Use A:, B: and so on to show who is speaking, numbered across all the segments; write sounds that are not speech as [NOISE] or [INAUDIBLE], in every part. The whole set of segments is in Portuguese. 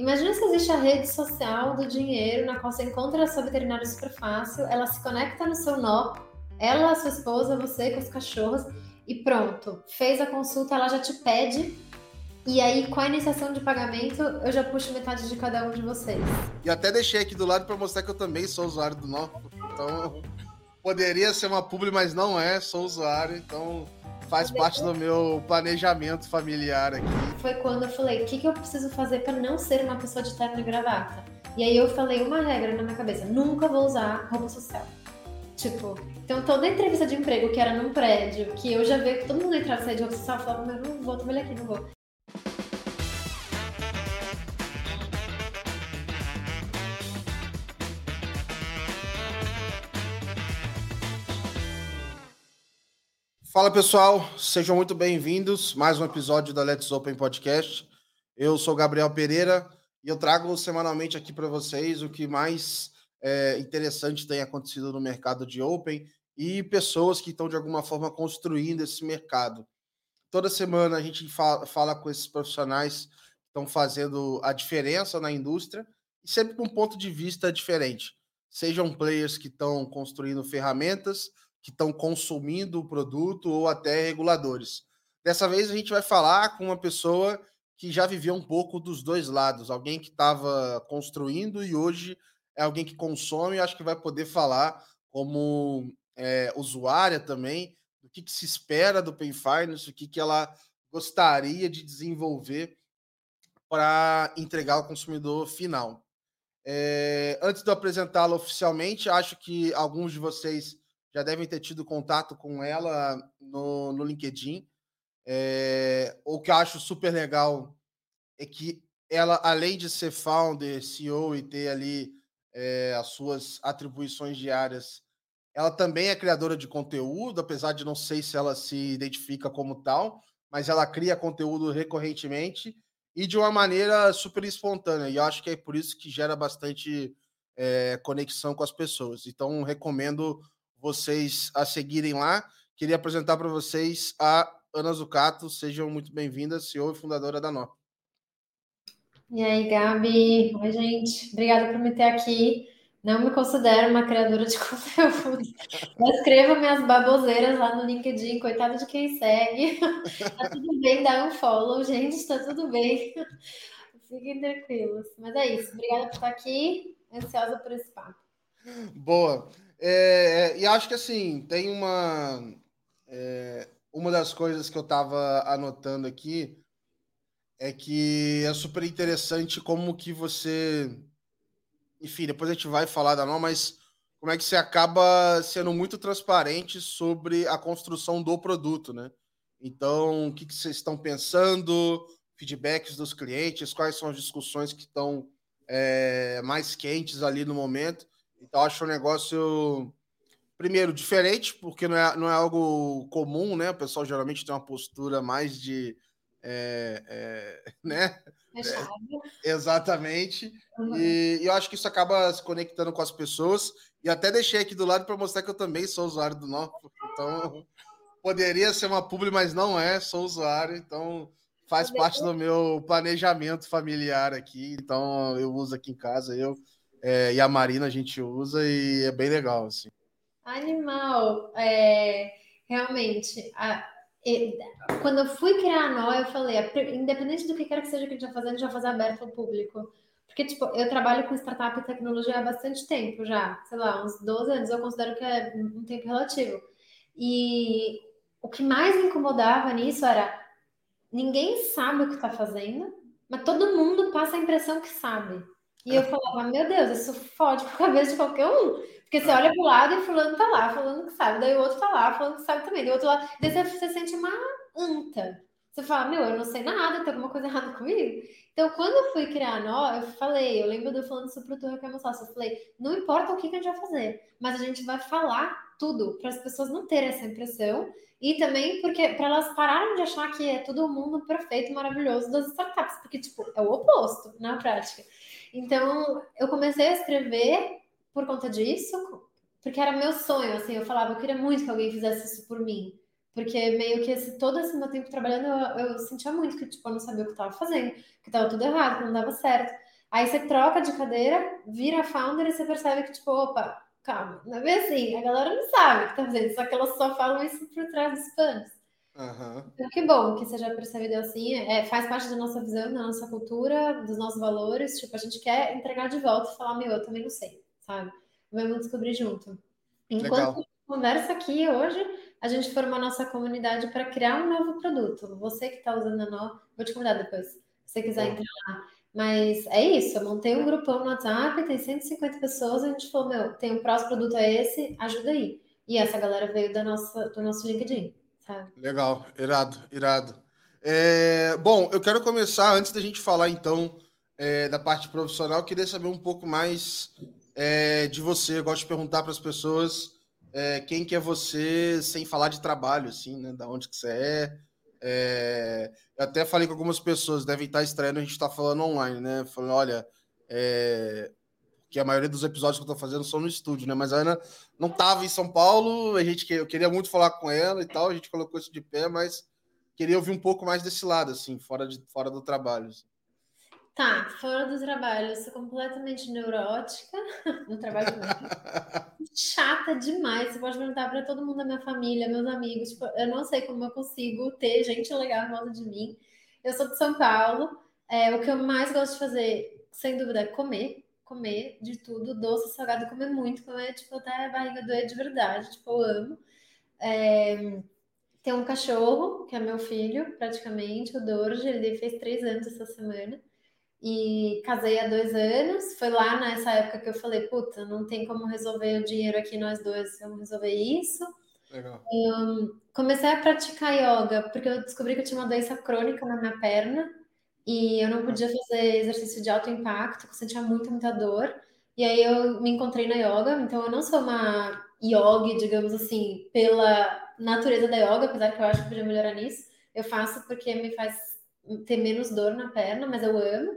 A: Imagina se existe a rede social do dinheiro, na qual você encontra a sua veterinária super fácil, ela se conecta no seu nó, ela, a sua esposa, você com os cachorros, e pronto. Fez a consulta, ela já te pede. E aí, com a iniciação de pagamento, eu já puxo metade de cada um de vocês.
B: E até deixei aqui do lado para mostrar que eu também sou usuário do nó. Então, poderia ser uma publi, mas não é, sou usuário, então faz parte do meu planejamento familiar aqui.
A: Foi quando eu falei, o que, que eu preciso fazer para não ser uma pessoa de terno e gravata? E aí eu falei uma regra na minha cabeça, nunca vou usar roupa social. Tipo, então toda entrevista de emprego que era num prédio, que eu já vi que todo mundo entrava e saía de roupa social, eu falava, mas não vou trabalhar aqui, não vou.
B: Fala pessoal, sejam muito bem-vindos. Mais um episódio da Let's Open Podcast. Eu sou Gabriel Pereira e eu trago semanalmente aqui para vocês o que mais é, interessante tem acontecido no mercado de Open e pessoas que estão de alguma forma construindo esse mercado. Toda semana a gente fala, fala com esses profissionais que estão fazendo a diferença na indústria e sempre com um ponto de vista diferente. Sejam players que estão construindo ferramentas que estão consumindo o produto ou até reguladores. Dessa vez a gente vai falar com uma pessoa que já viveu um pouco dos dois lados, alguém que estava construindo e hoje é alguém que consome, acho que vai poder falar como é, usuária também do que, que, se espera do Pay Finance, o que, que ela gostaria de desenvolver para entregar ao consumidor final. É, antes de eu apresentá-la oficialmente, acho que alguns de vocês já devem ter tido contato com ela no, no LinkedIn. É, o que eu acho super legal é que ela, além de ser founder, CEO e ter ali é, as suas atribuições diárias, ela também é criadora de conteúdo, apesar de não sei se ela se identifica como tal, mas ela cria conteúdo recorrentemente e de uma maneira super espontânea. E eu acho que é por isso que gera bastante é, conexão com as pessoas. Então, recomendo vocês a seguirem lá. Queria apresentar para vocês a Ana Zucato. Sejam muito bem-vindas, CEO e fundadora da Nó.
A: E aí, Gabi? Oi, gente. Obrigada por me ter aqui. Não me considero uma criadora de [LAUGHS] conteúdo. Eu escrevo minhas baboseiras lá no LinkedIn, coitado de quem segue. [LAUGHS] Tá tudo bem, dá um follow, gente, tá tudo bem. Fiquem tranquilos. Mas é isso. Obrigada por estar aqui. Ansiosa por esse papo.
B: Boa. É, é, e acho que assim, tem uma. É, uma das coisas que eu estava anotando aqui é que é super interessante como que você. Enfim, depois a gente vai falar da não, mas como é que você acaba sendo muito transparente sobre a construção do produto, né? Então, o que, que vocês estão pensando, feedbacks dos clientes, quais são as discussões que estão é, mais quentes ali no momento. Então, acho um negócio, primeiro, diferente, porque não é, não é algo comum, né? O pessoal geralmente tem uma postura mais de. É, é, [LAUGHS] né? É, exatamente. Uhum. E, e, eu acho que isso acaba se conectando com as pessoas. E até deixei aqui do lado para mostrar que eu também sou usuário do Nó. Então, [LAUGHS] poderia ser uma publi, mas não é, sou usuário. Então, faz parte do meu planejamento familiar aqui. Então, eu uso aqui em casa. Eu é, e a Marina a gente usa e é bem legal, assim.
A: Animal, é, realmente, a, e, quando eu fui criar a Nó, eu falei, independente do que quer que seja que a gente vai fazer, a gente vai fazer aberto ao público. Porque, tipo, eu trabalho com startup e tecnologia há bastante tempo já, sei lá, uns 12 anos, eu considero que é um tempo relativo. E o que mais me incomodava nisso era ninguém sabe o que está fazendo, mas todo mundo passa a impressão que sabe. E eu falava, meu Deus, isso fode com a cabeça de qualquer um. Porque você olha pro lado e fulano tá lá, falando que sabe. Daí o outro tá lá, falando que sabe também. Daí o outro lá, daí você, você sente uma anta. Você fala, meu, eu não sei nada, tem alguma coisa errada comigo. Então, quando eu fui criar a Nó, eu falei, eu lembro de eu falando isso pro Turra que é meu sócio, eu falei, não importa o que, que a gente vai fazer, mas a gente vai falar tudo, para as pessoas não terem essa impressão, e também porque para elas pararem de achar que é todo mundo perfeito, maravilhoso das startups, porque, tipo, é o oposto na prática. Então, eu comecei a escrever por conta disso, porque era meu sonho, assim, eu falava, eu queria muito que alguém fizesse isso por mim. Porque meio que esse, todo esse meu tempo trabalhando, eu, eu sentia muito que, tipo, eu não sabia o que estava fazendo, que estava tudo errado, que não dava certo. Aí você troca de cadeira, vira founder e você percebe que, tipo, opa, calma, não é bem assim. A galera não sabe o que tá fazendo, só que elas só falam isso por trás dos panos. Uhum. Então, que bom que seja percebido assim, é, faz parte da nossa visão, da nossa cultura, dos nossos valores. Tipo, a gente quer entregar de volta e falar, meu, eu também não sei, sabe? Vamos descobrir junto. Enquanto Legal. conversa aqui hoje, a gente formou a nossa comunidade para criar um novo produto. Você que está usando a nó, vou te convidar depois, se você quiser entrar lá. Mas é isso, eu montei um grupão no WhatsApp, tem 150 pessoas, a gente falou, meu, tem um próximo produto é esse, ajuda aí. E essa galera veio da nossa, do nosso LinkedIn, sabe?
B: Legal, irado, irado. É, bom, eu quero começar, antes da gente falar então é, da parte profissional, queria saber um pouco mais é, de você. Eu gosto de perguntar para as pessoas é, quem que é você sem falar de trabalho, assim, né? Da onde que você é. é eu até falei com algumas pessoas, devem estar estranhando, a gente está falando online, né? Falando, olha, é, que a maioria dos episódios que eu estou fazendo são no estúdio, né? Mas a Ana não estava em São Paulo, a gente eu queria muito falar com ela e tal, a gente colocou isso de pé, mas queria ouvir um pouco mais desse lado, assim, fora, de, fora do trabalho. Assim.
A: Tá, fora do trabalho, eu sou completamente neurótica [LAUGHS] no trabalho. Chata demais. Você pode perguntar para todo mundo da minha família, meus amigos. Tipo, eu não sei como eu consigo ter gente legal em volta de mim. Eu sou de São Paulo. É, o que eu mais gosto de fazer, sem dúvida, é comer. Comer de tudo, doce, salgado, comer muito, comer, tipo, até a barriga doer de verdade. Tipo, eu amo. É, tem um cachorro, que é meu filho, praticamente, o Dorje. Ele fez três anos essa semana e casei há dois anos. Foi lá nessa época que eu falei, puta, não tem como resolver o dinheiro aqui, nós dois vamos resolver isso. Legal. Comecei a praticar yoga porque eu descobri que eu tinha uma doença crônica na minha perna e eu não podia fazer exercício de alto impacto, eu sentia muita, muita dor. E aí eu me encontrei na yoga, então eu não sou uma yogi, digamos assim, pela natureza da yoga, apesar que eu acho que podia melhorar nisso. Eu faço porque me faz ter menos dor na perna, mas eu amo.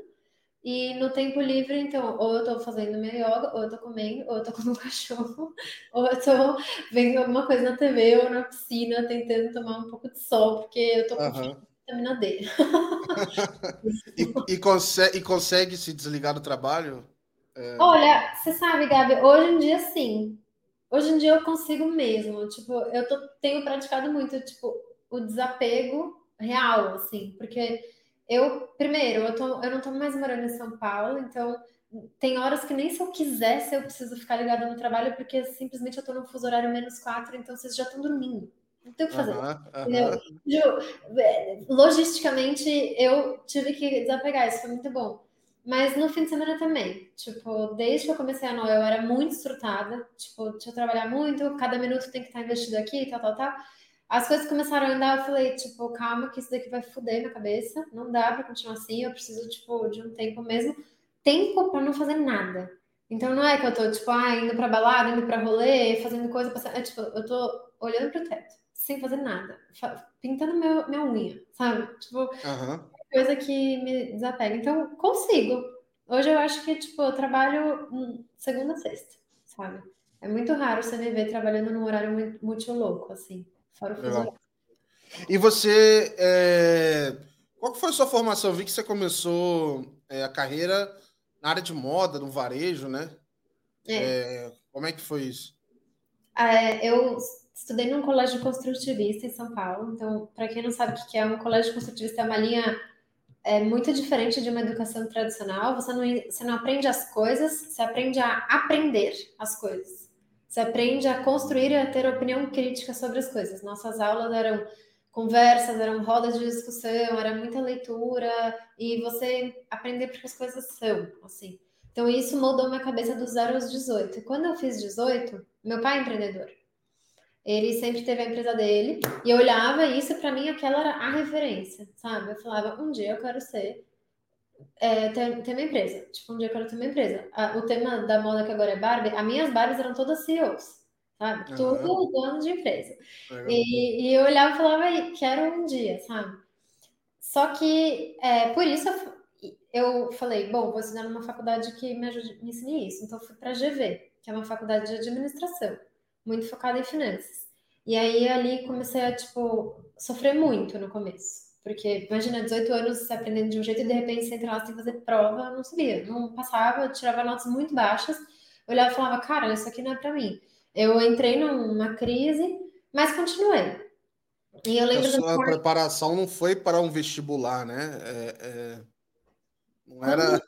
A: E no tempo livre, então, ou eu tô fazendo minha yoga, ou eu tô comendo, ou eu tô [LAUGHS] com o cachorro, ou eu tô vendo alguma coisa na TV ou na piscina, tentando tomar um pouco de sol, porque eu tô com uhum. Vitamina D. [LAUGHS]
B: e, e, consegue, e consegue se desligar do trabalho?
A: É... Olha, você sabe, Gabi, hoje em dia sim. Hoje em dia eu consigo mesmo. Tipo, eu tô, tenho praticado muito, tipo, o desapego real, assim, porque eu, primeiro, eu, tô, eu não tô mais morando em São Paulo, então tem horas que nem se eu quisesse eu preciso ficar ligada no trabalho, porque simplesmente eu tô no fuso horário menos quatro, então vocês já estão dormindo. Não tem o que fazer. Uhum, Ju, logisticamente, eu tive que desapegar, isso foi muito bom. Mas no fim de semana também. Tipo, desde que eu comecei a Noel, eu era muito estrutada. Tipo, tinha que trabalhar muito, cada minuto tem que estar investido aqui, tal, tal, tal. As coisas começaram a andar, eu falei, tipo, calma, que isso daqui vai foder minha cabeça. Não dá para continuar assim, eu preciso, tipo, de um tempo mesmo. Tempo para não fazer nada. Então não é que eu tô, tipo, ah, indo pra balada, indo pra rolê, fazendo coisa. Pra... É, tipo, eu tô olhando pro teto, sem fazer nada, pintando meu, minha unha, sabe? Tipo, uhum. coisa que me desapega. Então, consigo. Hoje eu acho que, tipo, eu trabalho segunda a sexta, sabe? É muito raro você me ver trabalhando num horário muito, muito louco, assim. Fora o fuso
B: E você, é... qual foi a sua formação? Eu vi que você começou é, a carreira na área de moda, no varejo, né? É. é como é que foi isso?
A: É, eu estudei num colégio construtivista em São Paulo. Então, para quem não sabe o que é um colégio construtivista, é uma linha é, muito diferente de uma educação tradicional. Você não, você não aprende as coisas, você aprende a aprender as coisas. Você aprende a construir e a ter opinião crítica sobre as coisas. Nossas aulas eram conversas, eram rodas de discussão, era muita leitura e você aprender porque as coisas são, assim. Então isso mudou minha cabeça dos 0 aos 18. E quando eu fiz 18, meu pai é empreendedor. Ele sempre teve a empresa dele e eu olhava isso para mim aquela era a referência, sabe? Eu falava, um dia eu quero ser é, ter, ter uma empresa. Tipo, um dia eu quero ter uma empresa. o tema da moda que agora é Barbie, as minhas Barbies eram todas CEOs, sabe? Uhum. Tudo dono de empresa. E, e, eu olhava e falava, quero um dia, sabe? Só que, é, por isso, eu, eu falei, bom, vou estudar numa faculdade que me ajude, me ensine isso. Então, fui para a GV, que é uma faculdade de administração, muito focada em finanças. E aí, ali, comecei a, tipo, sofrer muito no começo Porque imagina, 18 anos você aprendendo de um jeito e de repente você entra lá sem fazer prova, não sabia, não passava, tirava notas muito baixas, olhava e falava, cara, isso aqui não é para mim. Eu entrei numa crise, mas continuei.
B: E eu lembro a sua da... preparação não foi para um vestibular, né? É, é... Não era.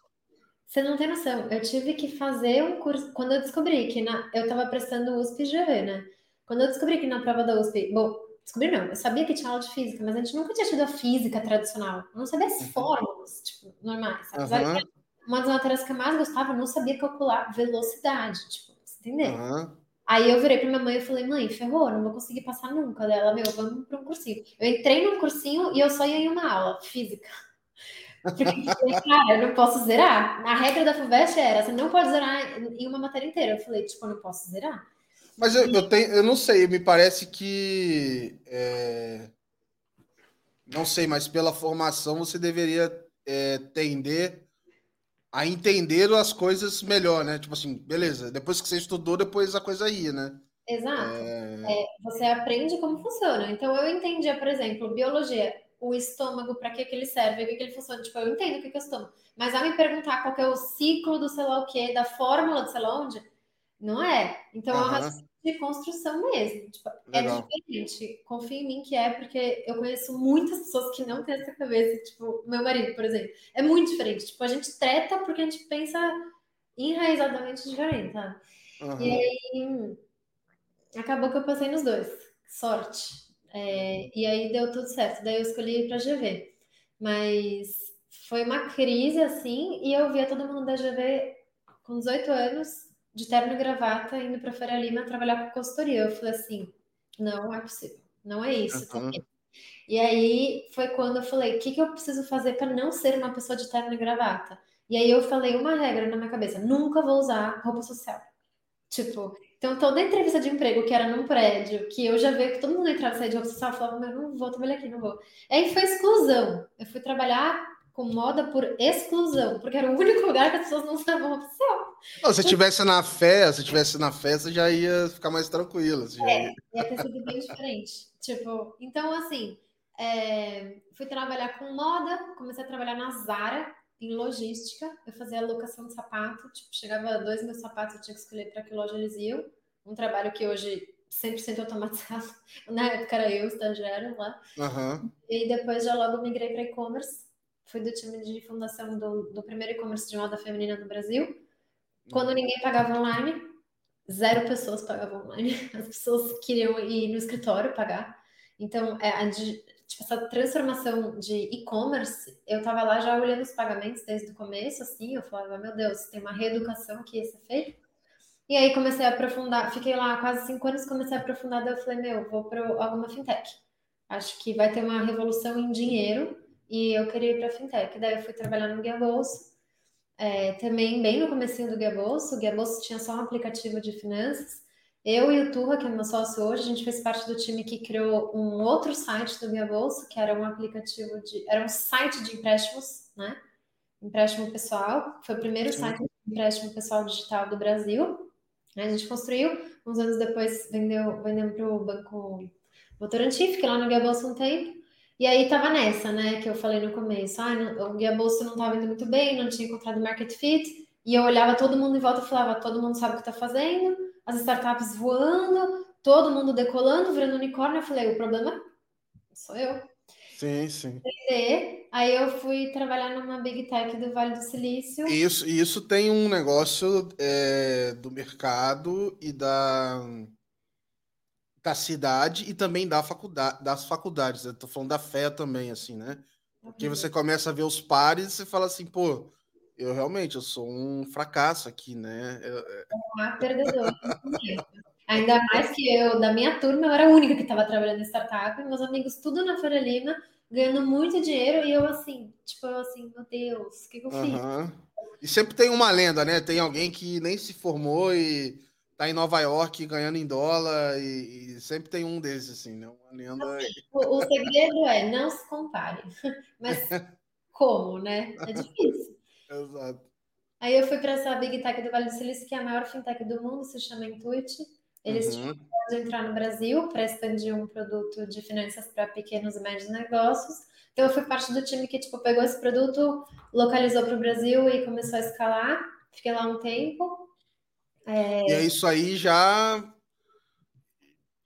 A: Você não tem noção. Eu tive que fazer um curso. Quando eu descobri que na... eu estava prestando USP GV, né? Quando eu descobri que na prova da USP. Bom, descobri não. Eu sabia que tinha aula de física, mas a gente nunca tinha tido a física tradicional. Eu não sabia as uhum. fórmulas, tipo, normais. Uhum. Uma das matérias que eu mais gostava, eu não sabia calcular velocidade. Tipo, você entendeu? Uhum. Aí eu virei pra minha mãe e falei, mãe, ferrou, não vou conseguir passar nunca. Dela, meu, vamos para um cursinho. Eu entrei num cursinho e eu só ia em uma aula, física. Porque, cara, eu não posso zerar. A regra da FUVEST era, você não pode zerar em uma matéria inteira. Eu falei, tipo, eu não posso zerar.
B: Mas eu, eu tenho, eu não sei, me parece que. É... Não sei, mas pela formação você deveria é, tender a entender as coisas melhor, né? Tipo assim, beleza, depois que você estudou, depois a coisa ia, né?
A: Exato. É... É, você aprende como funciona. Então, eu entendia, por exemplo, biologia, o estômago, para que, que ele serve, o que, que ele funciona. Tipo, eu entendo o que, que é o estômago. Mas a me perguntar qual é o ciclo do sei lá o quê, da fórmula do sei lá onde, não é. Então, uhum. é uma de construção mesmo. Tipo, é diferente. Confia em mim que é, porque eu conheço muitas pessoas que não têm essa cabeça. Tipo, meu marido, por exemplo. É muito diferente. Tipo, a gente treta porque a gente pensa enraizadamente diferente, tá? Uhum. E aí, acabou que eu passei nos dois. Sorte. É, e aí deu tudo certo. Daí eu escolhi ir para GV. Mas foi uma crise assim, e eu via todo mundo da GV com 18 anos de terno e gravata indo para Faria Lima trabalhar com consultoria. Eu falei assim, não é possível, não é isso. Uhum. E aí foi quando eu falei, o que, que eu preciso fazer para não ser uma pessoa de terno e gravata? E aí eu falei uma regra na minha cabeça, nunca vou usar roupa social. Tipo, então toda entrevista de emprego que era num prédio, que eu já vi que todo mundo entrava e saía de social, eu falava, meu, não vou trabalhar aqui, não vou. Aí foi exclusão. Eu fui trabalhar com moda por exclusão, porque era o único lugar que as pessoas não roupa social.
B: Não, se tivesse na fé, se tivesse na festa, já ia ficar mais tranquila.
A: É, ia... ia ter sido bem diferente. Tipo, então assim, é, fui trabalhar com moda, comecei a trabalhar na Zara, em logística, eu fazia alocação de sapato, tipo, chegava dois mil sapatos, eu tinha que escolher para que loja eles iam, um trabalho que hoje 100% automatizado, [LAUGHS] na época era eu, estagiário lá, uhum. e depois já logo migrei para e-commerce, fui do time de fundação do, do primeiro e-commerce de moda feminina no Brasil. Quando uhum. ninguém pagava online, zero pessoas pagavam online. [LAUGHS] As pessoas queriam ir no escritório pagar. Então, é, a, tipo, essa transformação de e-commerce, eu estava lá já olhando os pagamentos desde o começo, assim, eu falava, meu Deus, tem uma reeducação que ia ser feita. E aí comecei a aprofundar, fiquei lá quase cinco anos, comecei a aprofundar, daí eu falei, meu, vou para alguma fintech. Acho que vai ter uma revolução em dinheiro e eu queria ir para fintech. Daí eu fui trabalhar no Guia Bolso, é, também bem no comecinho do Guia Bolso. O Guia Bolso tinha só um aplicativo de finanças. Eu e o Turra, que é meu sócio hoje, a gente fez parte do time que criou um outro site do Guia Bolso, que era um aplicativo de... Era um site de empréstimos, né? Empréstimo pessoal. Foi o primeiro Sim. site de empréstimo pessoal digital do Brasil. A gente construiu, uns anos depois vendeu, vendeu para o Banco Votorantim, fiquei lá no Guia Bolso um tempo. E aí tava nessa, né, que eu falei no começo, ah, o Guia Bolsa não tava indo muito bem, não tinha encontrado market fit, e eu olhava todo mundo em volta e falava, todo mundo sabe o que tá fazendo, as startups voando, todo mundo decolando, virando unicórnio, eu falei, o problema sou eu.
B: Sim, sim.
A: Aí eu fui trabalhar numa Big Tech do Vale do Silício.
B: Isso, isso tem um negócio é, do mercado e da da cidade e também da faculdade, das faculdades. Eu tô falando da fé também, assim, né? Porque você começa a ver os pares e você fala assim, pô, eu realmente eu sou um fracasso aqui, né? Eu,
A: é uma perdedora. Ainda mais que eu, da minha turma, eu era a única que estava trabalhando em startup, meus amigos tudo na Feira Lima, ganhando muito dinheiro, e eu assim, tipo, eu assim, meu Deus, o que, que eu fiz? Uhum.
B: E sempre tem uma lenda, né? Tem alguém que nem se formou e tá em Nova York ganhando em dólar e, e sempre tem um desses, assim, né? Uma lenda.
A: Assim, o, o, segredo é não se compare. [LAUGHS] Mas como, né? É difícil.
B: Exato.
A: Aí eu fui para essa Big Tech do Vale do Silício, que é a maior fintech do mundo, se chama Intuit. Eles uhum. de entrar no Brasil para expandir um produto de finanças para pequenos e médios negócios. Então eu fui parte do time que tipo pegou esse produto, localizou para o Brasil e começou a escalar. Fiquei lá um tempo.
B: É... E é isso aí já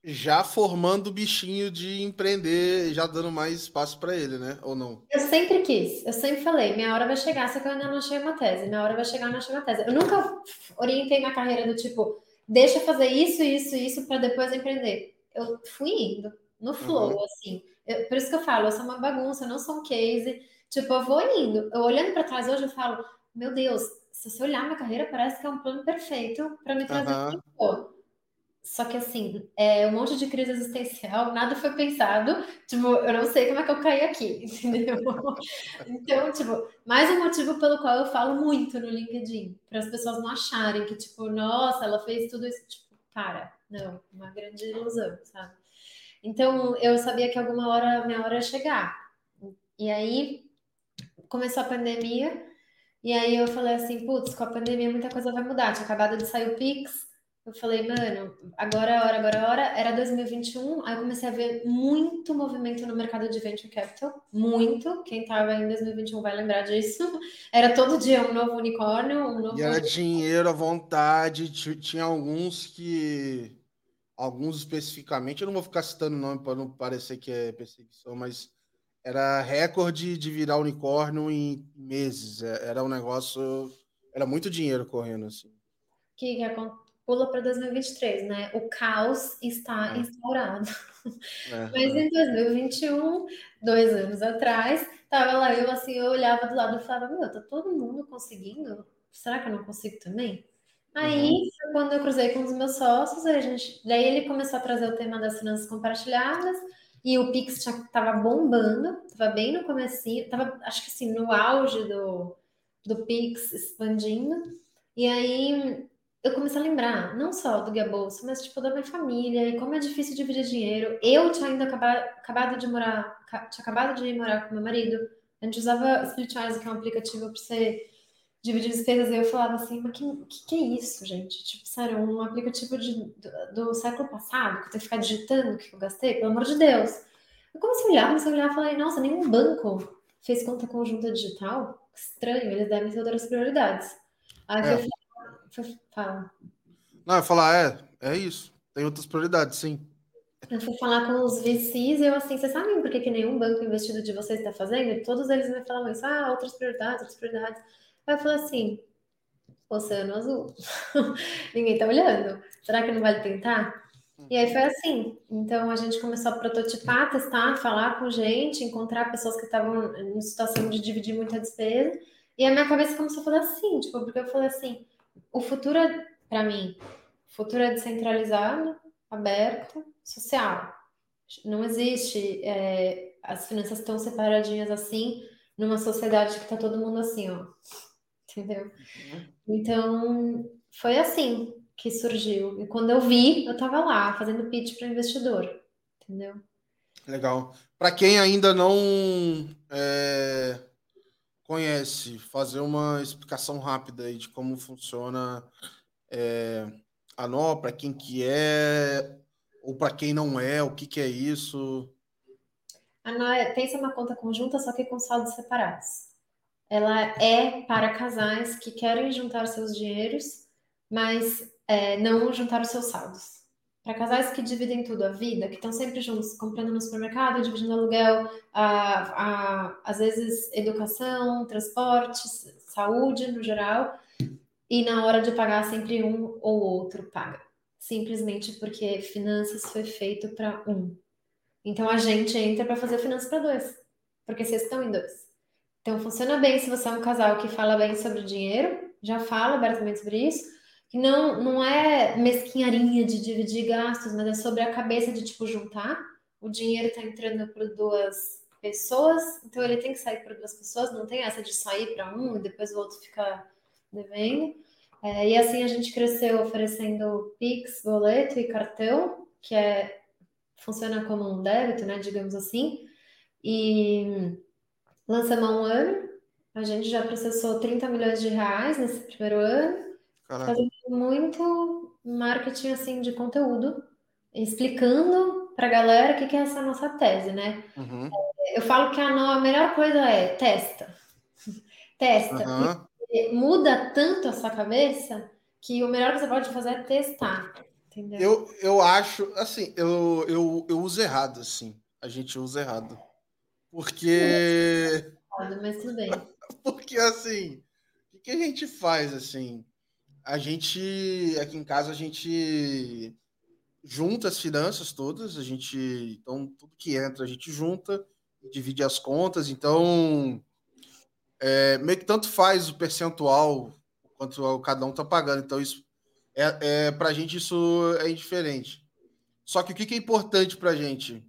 B: já formando o bichinho de empreender, já dando mais espaço para ele, né? Ou não?
A: Eu sempre quis, eu sempre falei, minha hora vai chegar, só que eu ainda não achei uma tese, minha hora vai chegar, não achei uma tese. Eu nunca orientei minha carreira do tipo, deixa fazer isso, isso, isso para depois empreender. Eu fui indo no flow, uhum. assim. Eu, por isso que eu falo, eu sou uma bagunça, eu não sou um case. Tipo, eu vou indo. Eu olhando para trás hoje, eu falo, meu Deus, se você olhar minha carreira, parece que é um plano perfeito para me trazer uhum. Só que assim, é um monte de crise existencial, nada foi pensado. Tipo, eu não sei como é que eu caí aqui, [LAUGHS] entendeu? Então, tipo, mais um motivo pelo qual eu falo muito no LinkedIn, para as pessoas não acharem que, tipo, nossa, ela fez tudo isso. Tipo, para, não, uma grande ilusão, sabe? Então, eu sabia que alguma hora minha hora ia chegar. E aí começou a pandemia, e aí eu falei assim, putz, com a pandemia muita coisa vai mudar. Tinha acabado de sair o Pix, eu falei, mano, agora é hora, agora é a hora. Era 2021, aí eu comecei a ver muito movimento no mercado de venture capital, muito. Quem estava em 2021 vai lembrar disso. [LAUGHS] Era todo dia um novo unicórnio, um novo.
B: E era dinheiro à vontade. Tinha alguns que. Alguns especificamente, eu não vou ficar citando nome para não parecer que é perseguição, mas era recorde de virar unicórnio em meses. É, era um negócio. Era muito dinheiro correndo assim.
A: que, que aconteceu? Pula para 2023, né? O caos está é. instaurado. É, [LAUGHS] Mas em 2021, dois anos atrás, tava lá eu assim, eu olhava do lado e falava, meu, tá todo mundo conseguindo? Será que eu não consigo também? Aí uhum. foi quando eu cruzei com os meus sócios, a gente, daí ele começou a trazer o tema das finanças compartilhadas e o Pix já tava bombando, tava bem no comecinho, tava acho que assim no auge do, do Pix expandindo. E aí eu comecei a lembrar, não só do Guia Bolsa, mas tipo da minha família e como é difícil dividir dinheiro. Eu tinha ainda acabado, acabado de morar, tinha acabado de morar com meu marido. A gente usava Splitwise, que é um aplicativo para você dividir despesas. E eu falava assim, mas que, que, que é isso, gente? Tipo, sério, um aplicativo de, do, do, século passado, que eu tenho que ficar digitando o que eu gastei, pelo amor de Deus. Eu comecei a olhar, comecei a olhar e falei, nossa, nenhum banco fez conta conjunta digital? Estranho, eles devem ter outras prioridades. Aí é. eu falei, Fala.
B: Não, eu falar, é, é isso. Tem outras prioridades, sim.
A: Eu fui falar com os VCs e eu assim, vocês sabem por que, que nenhum banco investido de vocês está fazendo? E todos eles me falavam isso, ah, outras prioridades, outras prioridades. Aí eu falei assim, Oceano Azul. [LAUGHS] Ninguém tá olhando. Será que não vale tentar? E aí foi assim. Então a gente começou a prototipar, testar, falar com gente, encontrar pessoas que estavam em situação de dividir muita despesa. E a minha cabeça começou a fazer assim, tipo, porque eu falei assim, o futuro é, para mim, o futuro é descentralizado, aberto, social. Não existe é, as finanças tão separadinhas assim numa sociedade que está todo mundo assim, ó. Entendeu? Uhum. Então, foi assim que surgiu. E quando eu vi, eu estava lá fazendo pitch para investidor. Entendeu?
B: Legal. Para quem ainda não é, conhece, fazer uma explicação rápida aí de como funciona é, a nó, para quem que é, ou para quem não é, o que, que é isso?
A: A nó é, pensa uma conta conjunta, só que com saldos separados. Ela é para casais que querem juntar seus dinheiros, mas é, não juntar os seus saldos. Para casais que dividem tudo, a vida, que estão sempre juntos, comprando no supermercado, dividindo aluguel, a, a, às vezes educação, transportes, saúde no geral, e na hora de pagar sempre um ou outro paga. Simplesmente porque finanças foi feito para um. Então a gente entra para fazer finanças para dois, porque vocês estão em dois. Então funciona bem se você é um casal que fala bem sobre dinheiro, já fala abertamente sobre isso que não, não é mesquinharia de dividir gastos, mas é sobre a cabeça de tipo juntar. O dinheiro está entrando por duas pessoas, então ele tem que sair por duas pessoas, não tem essa de sair para um e depois o outro ficar devendo. É, e assim a gente cresceu oferecendo Pix, boleto e cartão, que é funciona como um débito, né, digamos assim. E lançamos um ano, a gente já processou 30 milhões de reais nesse primeiro ano. Caraca. Fazendo muito marketing assim de conteúdo, explicando para a galera o que, que é essa nossa tese, né? Uhum. eu falo que a, a melhor coisa é testa. [LAUGHS] testa. Uhum. Muda tanto a sua cabeça que o melhor que você pode fazer é testar. Entendeu?
B: Eu, eu acho, assim, eu, eu, eu uso errado, assim. A gente usa errado. Porque.
A: Mas tudo bem. [LAUGHS]
B: Porque, assim, o que a gente faz, assim? A gente, aqui em casa, a gente junta as finanças todas, a gente, então, tudo que entra, a gente junta, divide as contas, então, é, meio que tanto faz o percentual quanto cada um tá pagando, então isso, é, é para a gente isso é indiferente. Só que o que, é importante para a gente?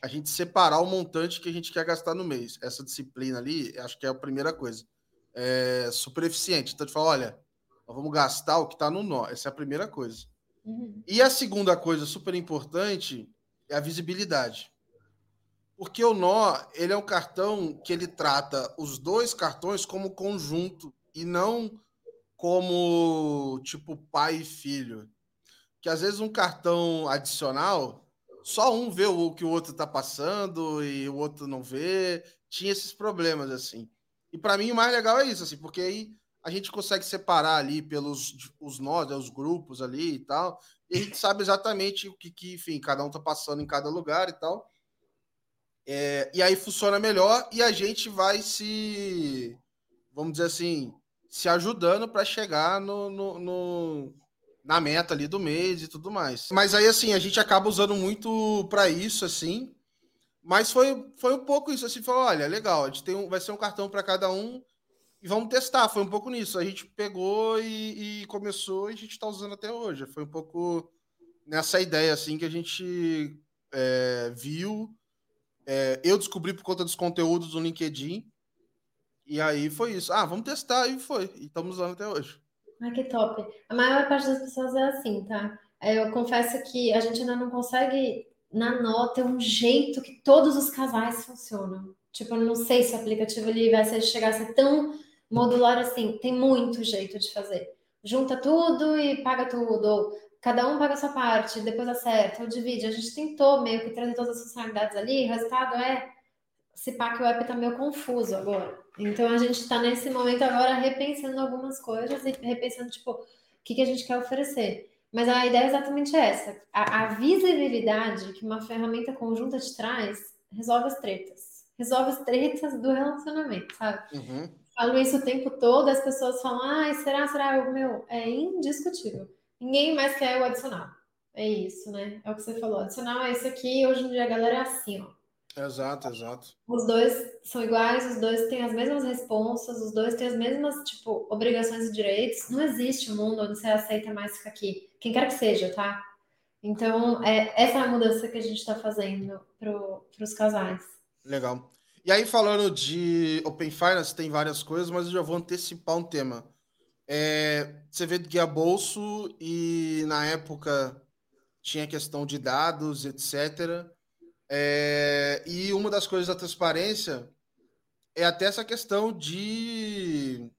B: A gente separar o montante que a gente quer gastar no mês. Essa disciplina ali, acho que é a primeira coisa. É super eficiente. Então, a gente fala, olha, nós vamos gastar o que está no nó. Essa é a primeira coisa. Uhum. E a segunda coisa super importante é a visibilidade. Porque o nó, ele é um cartão que ele trata os dois cartões como conjunto e não como tipo pai e filho. Que às vezes um cartão adicional, só um vê o que o outro está passando e o outro não vê. Tinha esses problemas assim. E para mim o mais legal é isso, assim, porque aí a gente consegue separar ali pelos os nós, né, os grupos ali e tal, e a gente sabe exatamente o que, que enfim, cada um tá passando em cada lugar e tal. É, e aí funciona melhor e a gente vai se, vamos dizer assim, se ajudando para chegar no, no, no, na meta ali do mês e tudo mais. Mas aí, assim, a gente acaba usando muito para isso, assim. Mas foi, foi um pouco isso, assim, falou, olha, legal, a gente tem um, vai ser um cartão para cada um e vamos testar. Foi um pouco nisso. A gente pegou e, e começou e a gente está usando até hoje. Foi um pouco nessa ideia assim que a gente é, viu. É, eu descobri por conta dos conteúdos do LinkedIn. E aí foi isso. Ah, vamos testar. E foi. E estamos usando até hoje.
A: Ah, que top. A maior parte das pessoas é assim, tá? É, eu confesso que a gente ainda não consegue, na nota, um jeito que todos os casais funcionam. Tipo, eu não sei se o aplicativo ele vai chegar a ser tão Modular, assim, tem muito jeito de fazer. Junta tudo e paga tudo, ou cada um paga a sua parte, depois acerta, ou divide. A gente tentou meio que trazer todas as funcionalidades ali, o resultado é se pá que o app tá meio confuso agora. Então a gente está nesse momento agora repensando algumas coisas e repensando, tipo, o que, que a gente quer oferecer. Mas a ideia é exatamente essa. A, a visibilidade que uma ferramenta conjunta te traz resolve as tretas. Resolve as tretas do relacionamento, sabe? Uhum falo isso o tempo todo, as pessoas falam, ai, será, será? O meu, é indiscutível. Ninguém mais quer o adicional. É isso, né? É o que você falou. Adicional é isso aqui, hoje em dia a galera é assim, ó.
B: Exato, exato.
A: Os dois são iguais, os dois têm as mesmas responsas, os dois têm as mesmas, tipo, obrigações e direitos. Não existe um mundo onde você aceita mais ficar aqui. Quem quer que seja, tá? Então, é, essa é a mudança que a gente está fazendo para os casais.
B: Legal. E aí, falando de Open Finance, tem várias coisas, mas eu já vou antecipar um tema. É, você vê do guia bolso e na época tinha questão de dados, etc. É, e uma das coisas da transparência é até essa questão de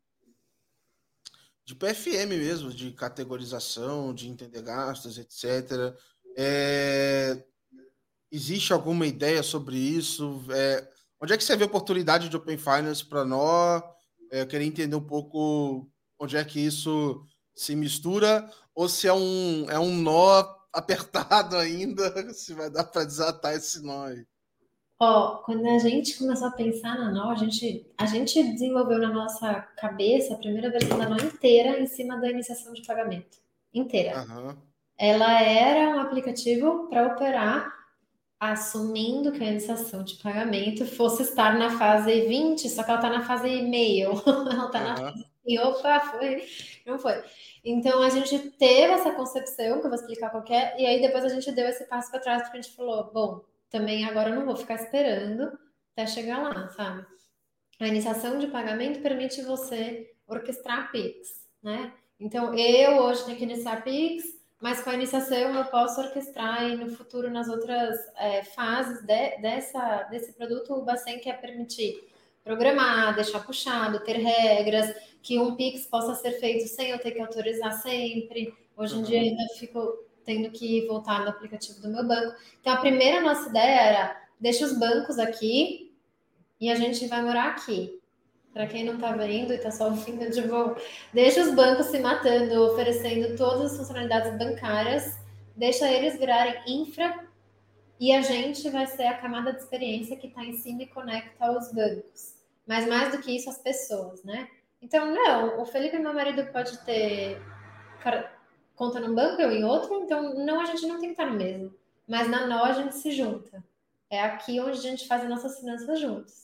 B: de PFM mesmo, de categorização, de entender gastos, etc. É, existe alguma ideia sobre isso? É, Onde é que você vê oportunidade de Open Finance para nós? É, eu queria entender um pouco onde é que isso se mistura ou se é um, é um nó apertado [LAUGHS] ainda, se vai dar para desatar esse nó aí.
A: Ó, quando a gente começou a pensar na nó, a gente, a gente desenvolveu na nossa cabeça a primeira versão da nó inteira em cima da iniciação de pagamento. Inteira. Uhum. Ela era um aplicativo para operar assumindo que a iniciação de pagamento fosse estar na fase 20, só que ela está na fase e-mail. [LAUGHS] ela está uhum. na fase. E opa, foi. Não foi. Então a gente teve essa concepção, que eu vou explicar qual é, e aí depois a gente deu esse passo para trás, porque a gente falou: bom, também agora eu não vou ficar esperando até chegar lá, sabe? A iniciação de pagamento permite você orquestrar Pix, né? Então eu hoje tenho que iniciar Pix mas com a iniciação eu posso orquestrar e no futuro, nas outras é, fases de, dessa, desse produto, o Bacen quer permitir programar, deixar puxado, ter regras, que um Pix possa ser feito sem eu ter que autorizar sempre. Hoje em uhum. dia ainda fico tendo que voltar no aplicativo do meu banco. Então, a primeira nossa ideia era deixa os bancos aqui, e a gente vai morar aqui. Para quem não está vendo e está só ouvindo, tipo, deixa os bancos se matando, oferecendo todas as funcionalidades bancárias, deixa eles virarem infra e a gente vai ser a camada de experiência que está em cima e conecta aos bancos. Mas mais do que isso, as pessoas, né? Então, não, o Felipe, meu marido, pode ter conta num banco, eu em outro, então não, a gente não tem que estar no mesmo. Mas na nó a gente se junta. É aqui onde a gente faz as nossas finanças juntos.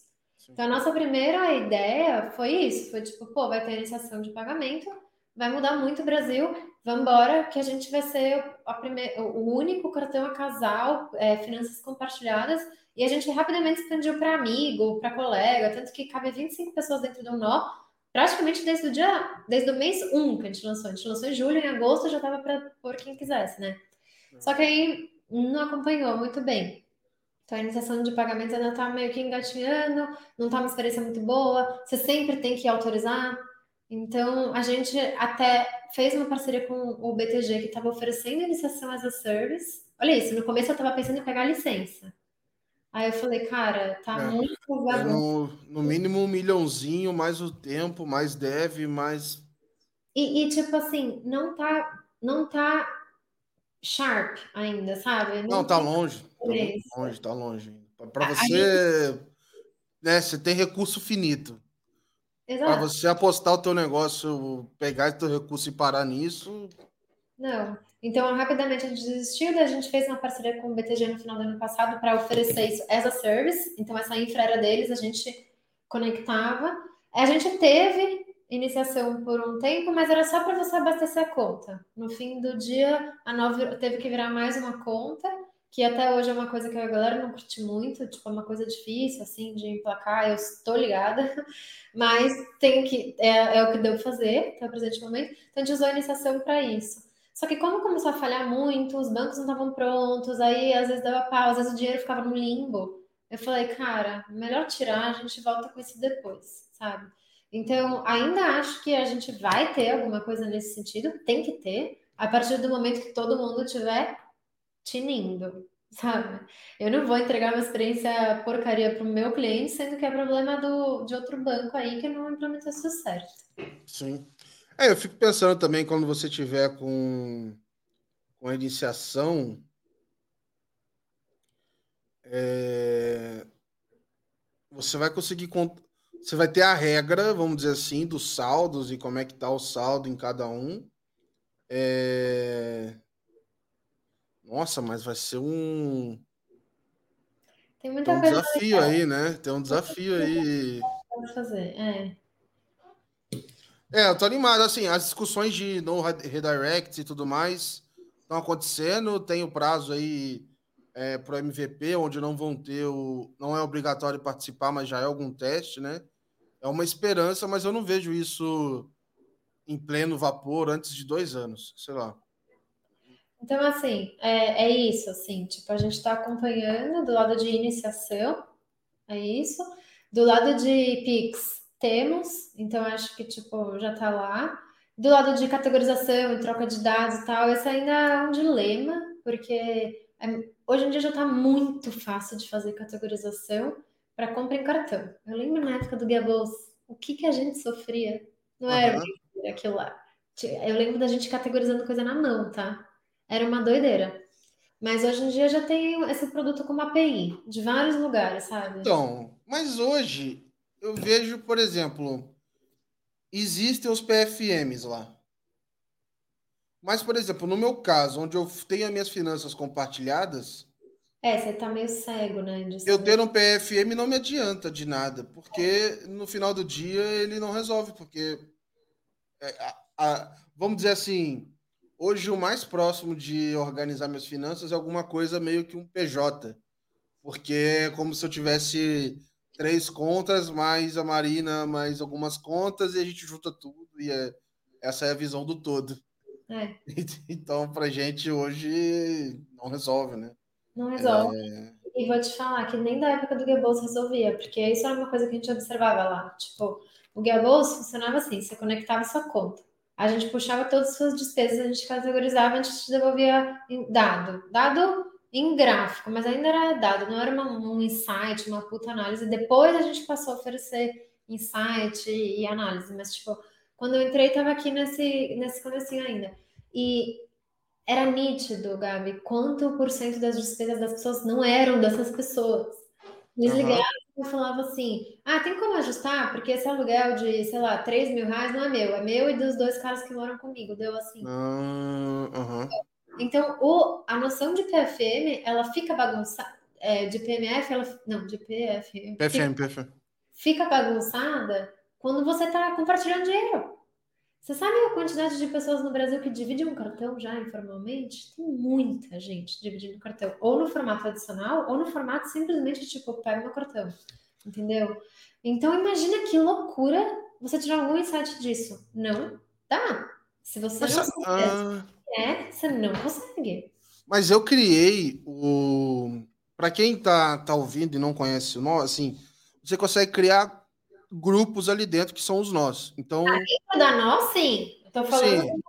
A: Então, a nossa primeira ideia foi isso: foi tipo, pô, vai ter iniciação de pagamento, vai mudar muito o Brasil, vamos embora, que a gente vai ser primeira, o único cartão a casal, é, finanças compartilhadas, e a gente rapidamente expandiu para amigo, para colega, tanto que cabe 25 pessoas dentro do nó, praticamente desde o dia, desde o mês 1 que a gente lançou. A gente lançou em julho, em agosto já estava para por quem quisesse, né? Só que aí não acompanhou muito bem. Então a iniciação de pagamento ainda está meio que engatinhando, não está uma experiência muito boa, você sempre tem que autorizar. Então a gente até fez uma parceria com o BTG que estava oferecendo iniciação as a service. Olha isso, no começo eu estava pensando em pegar licença. Aí eu falei, cara, tá é, muito
B: é no, no, mínimo um milhãozinho, mais o tempo, mais deve, mais.
A: E, e, tipo assim, não tá, não tá sharp ainda, sabe?
B: Não, não tá longe. Tá longe, tá longe. Para você, gente... né, você tem recurso finito. Para você apostar o teu negócio, pegar o teu recurso e parar nisso.
A: Não. Então, rapidamente a gente desistiu, daí a gente fez uma parceria com o BTG no final do ano passado para oferecer isso as a service. Então, essa infra era deles, a gente conectava. A gente teve iniciação por um tempo, mas era só para você abastecer a conta. No fim do dia, a nova teve que virar mais uma conta, que até hoje é uma coisa que a galera não curte muito, tipo, é uma coisa difícil, assim, de emplacar, eu estou ligada, [LAUGHS] mas tem que, é, é o que deu fazer até o presente momento, então a gente usou a iniciação para isso. Só que como começou a falhar muito, os bancos não estavam prontos, aí às vezes dava pausa, às vezes o dinheiro ficava no limbo. Eu falei, cara, melhor tirar, a gente volta com isso depois, sabe? Então, ainda acho que a gente vai ter alguma coisa nesse sentido, tem que ter, a partir do momento que todo mundo tiver tinindo, sabe? Eu não vou entregar uma experiência porcaria para o meu cliente, sendo que é problema do, de outro banco aí que não implementou isso certo.
B: Sim. É, eu fico pensando também quando você tiver com, com a iniciação. É, você vai conseguir você vai ter a regra, vamos dizer assim, dos saldos e como é que está o saldo em cada um. É... Nossa, mas vai ser um.
A: Tem muita
B: Tem um desafio aí, né? Tem um desafio aí.
A: fazer, é.
B: É, eu tô animado. Assim, as discussões de no redirect e tudo mais estão acontecendo. Tem o prazo aí é, para o MVP, onde não vão ter o. Não é obrigatório participar, mas já é algum teste, né? É uma esperança, mas eu não vejo isso em pleno vapor antes de dois anos, sei lá.
A: Então, assim, é, é isso, assim, tipo, a gente está acompanhando do lado de iniciação, é isso. Do lado de Pix, temos, então acho que, tipo, já está lá. Do lado de categorização e troca de dados e tal, esse ainda é um dilema, porque é, hoje em dia já está muito fácil de fazer categorização para compra em cartão. Eu lembro na época do Gables, o que, que a gente sofria? Não era uhum. aquilo lá. Eu lembro da gente categorizando coisa na mão, tá? Era uma doideira. Mas hoje em dia já tem esse produto como API, de vários lugares, sabe?
B: Então, mas hoje eu vejo, por exemplo, existem os PFMs lá. Mas, por exemplo, no meu caso, onde eu tenho as minhas finanças compartilhadas.
A: É, você tá meio cego, né?
B: Eu ter um PFM não me adianta de nada, porque no final do dia ele não resolve, porque. É, a, a, vamos dizer assim, hoje o mais próximo de organizar minhas finanças é alguma coisa meio que um PJ, porque é como se eu tivesse três contas, mais a Marina, mais algumas contas, e a gente junta tudo, e é, essa é a visão do todo.
A: É. [LAUGHS]
B: Então, pra gente hoje não resolve, né?
A: Não resolve. É... E vou te falar que nem da época do Gables resolvia, porque isso era uma coisa que a gente observava lá. Tipo, o Gables funcionava assim: você conectava sua conta. A gente puxava todas as suas despesas, a gente categorizava, a gente te devolvia dado. Dado em gráfico, mas ainda era dado, não era uma, um insight, uma puta análise. Depois a gente passou a oferecer insight e análise, mas tipo, quando eu entrei, tava aqui nesse, nesse comecinho ainda. E era nítido, Gabi, quanto por cento das despesas das pessoas não eram dessas pessoas. Eles uhum. ligavam e falavam assim: ah, tem como ajustar? Porque esse aluguel de, sei lá, 3 mil reais não é meu, é meu e dos dois caras que moram comigo. Deu assim.
B: Uhum.
A: Então, o, a noção de PFM, ela fica bagunçada. É, de PMF, ela. Não, de PF.
B: PFM, PFM.
A: Fica bagunçada quando você está compartilhando dinheiro. Você sabe a quantidade de pessoas no Brasil que dividem um cartão já informalmente? Tem muita gente dividindo cartão, ou no formato adicional, ou no formato simplesmente tipo, pega meu cartão. Entendeu? Então imagina que loucura você tirar algum insight disso. Não dá. Se você Mas, não uh... é, você não consegue.
B: Mas eu criei o. Para quem tá, tá ouvindo e não conhece o nó, assim, você consegue criar grupos ali dentro que são os nós. Então.
A: Ah, dentro da nós, sim. Tô falando sim.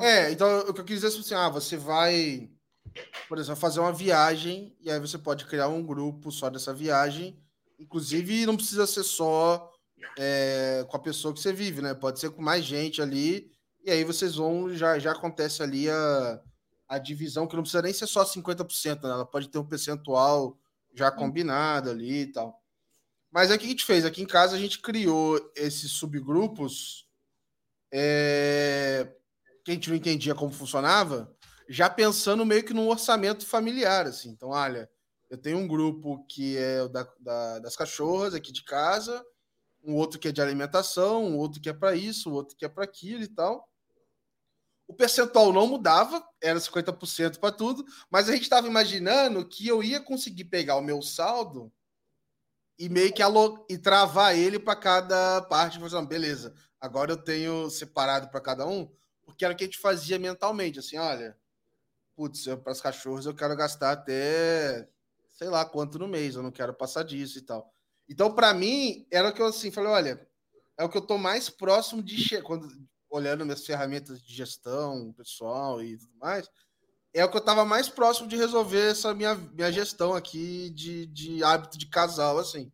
B: É, então o que eu quis dizer é assim, ah, você vai, por exemplo, fazer uma viagem e aí você pode criar um grupo só dessa viagem. Inclusive, não precisa ser só é, com a pessoa que você vive, né? Pode ser com mais gente ali. E aí vocês vão, já, já acontece ali a, a divisão, que não precisa nem ser só 50%, né? Ela pode ter um percentual já combinado ali e tal. Mas aí o que a gente fez? Aqui em casa a gente criou esses subgrupos é, que a gente não entendia como funcionava, já pensando meio que num orçamento familiar, assim. Então, olha, eu tenho um grupo que é da, da, das cachorras aqui de casa, um outro que é de alimentação, um outro que é para isso, um outro que é para aquilo e tal. O percentual não mudava, era 50% para tudo, mas a gente estava imaginando que eu ia conseguir pegar o meu saldo e meio que alo... e travar ele para cada parte. Assim, beleza, agora eu tenho separado para cada um, porque era o que a gente fazia mentalmente, assim, olha, putz, para as cachorros eu quero gastar até sei lá quanto no mês, eu não quero passar disso e tal. Então, para mim, era o que eu assim falei, olha, é o que eu tô mais próximo de quando olhando minhas ferramentas de gestão pessoal e tudo mais, é o que eu estava mais próximo de resolver essa minha, minha gestão aqui de, de hábito de casal, assim.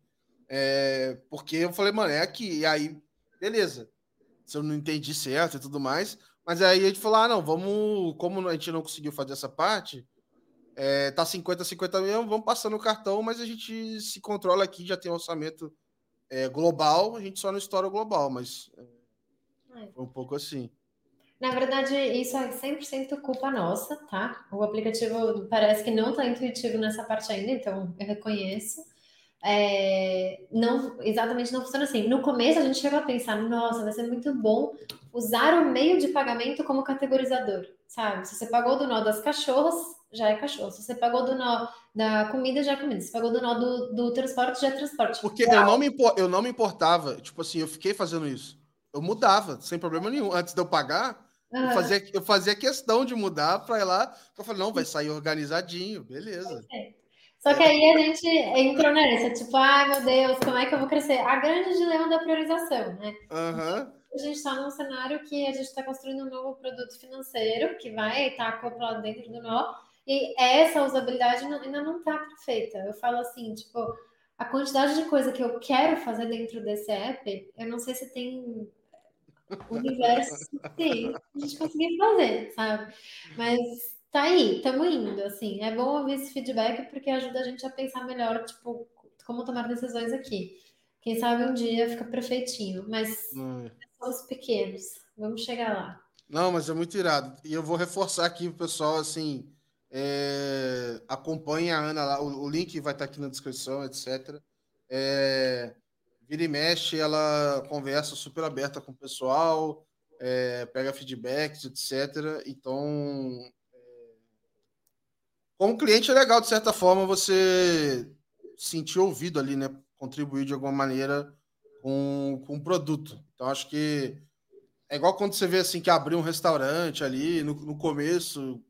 B: É, porque eu falei, mano, é aqui. E aí, beleza. Se eu não entendi certo e tudo mais. Mas aí a gente falou, ah, não, vamos. Como a gente não conseguiu fazer essa parte, é, tá 50, 50 mesmo, vamos passando o cartão, mas a gente se controla aqui, já tem um orçamento é, global, a gente só não estoura o global, mas é, foi um pouco assim.
A: Na verdade, isso é 100% culpa nossa, tá? O aplicativo parece que não está intuitivo nessa parte ainda, então eu reconheço. É, não, exatamente não funciona assim. No começo a gente chegou a pensar, nossa, vai ser muito bom usar o meio de pagamento como categorizador, sabe? Se você pagou do nó das cachorras, já é cachorro. Se você pagou do nó da comida, já é comida. Se pagou do nó do, do transporte, já é transporte.
B: Porque eu não, me, eu não me importava, tipo assim, eu fiquei fazendo isso. Eu mudava, sem problema nenhum. Antes de eu pagar, eu, fazia, eu fazia questão de mudar para ir lá. Eu falei, não, vai sair organizadinho, beleza.
A: Só que aí a gente entrou nessa, tipo, ai meu Deus, como é que eu vou crescer? A grande dilema da priorização, né?
B: Uhum.
A: A gente está num cenário que a gente está construindo um novo produto financeiro que vai estar tá acoplado dentro do nó, e essa usabilidade ainda não está perfeita. Eu falo assim, tipo, a quantidade de coisa que eu quero fazer dentro desse app, eu não sei se tem universo sim, a gente conseguir fazer, sabe? Mas tá aí, estamos indo, assim. É bom ouvir esse feedback porque ajuda a gente a pensar melhor, tipo, como tomar decisões aqui. Quem sabe um dia fica perfeitinho, mas hum. são os pequenos. Vamos chegar lá.
B: Não, mas é muito irado. E eu vou reforçar aqui pro pessoal, assim, é... acompanhe a Ana lá, o, o link vai estar aqui na descrição, etc. É vira e mexe, ela conversa super aberta com o pessoal, é, pega feedbacks, etc. Então, é, como cliente é legal, de certa forma, você sentir ouvido ali, né? Contribuir de alguma maneira com, com o produto. Então, acho que é igual quando você vê assim que abriu um restaurante ali no, no começo,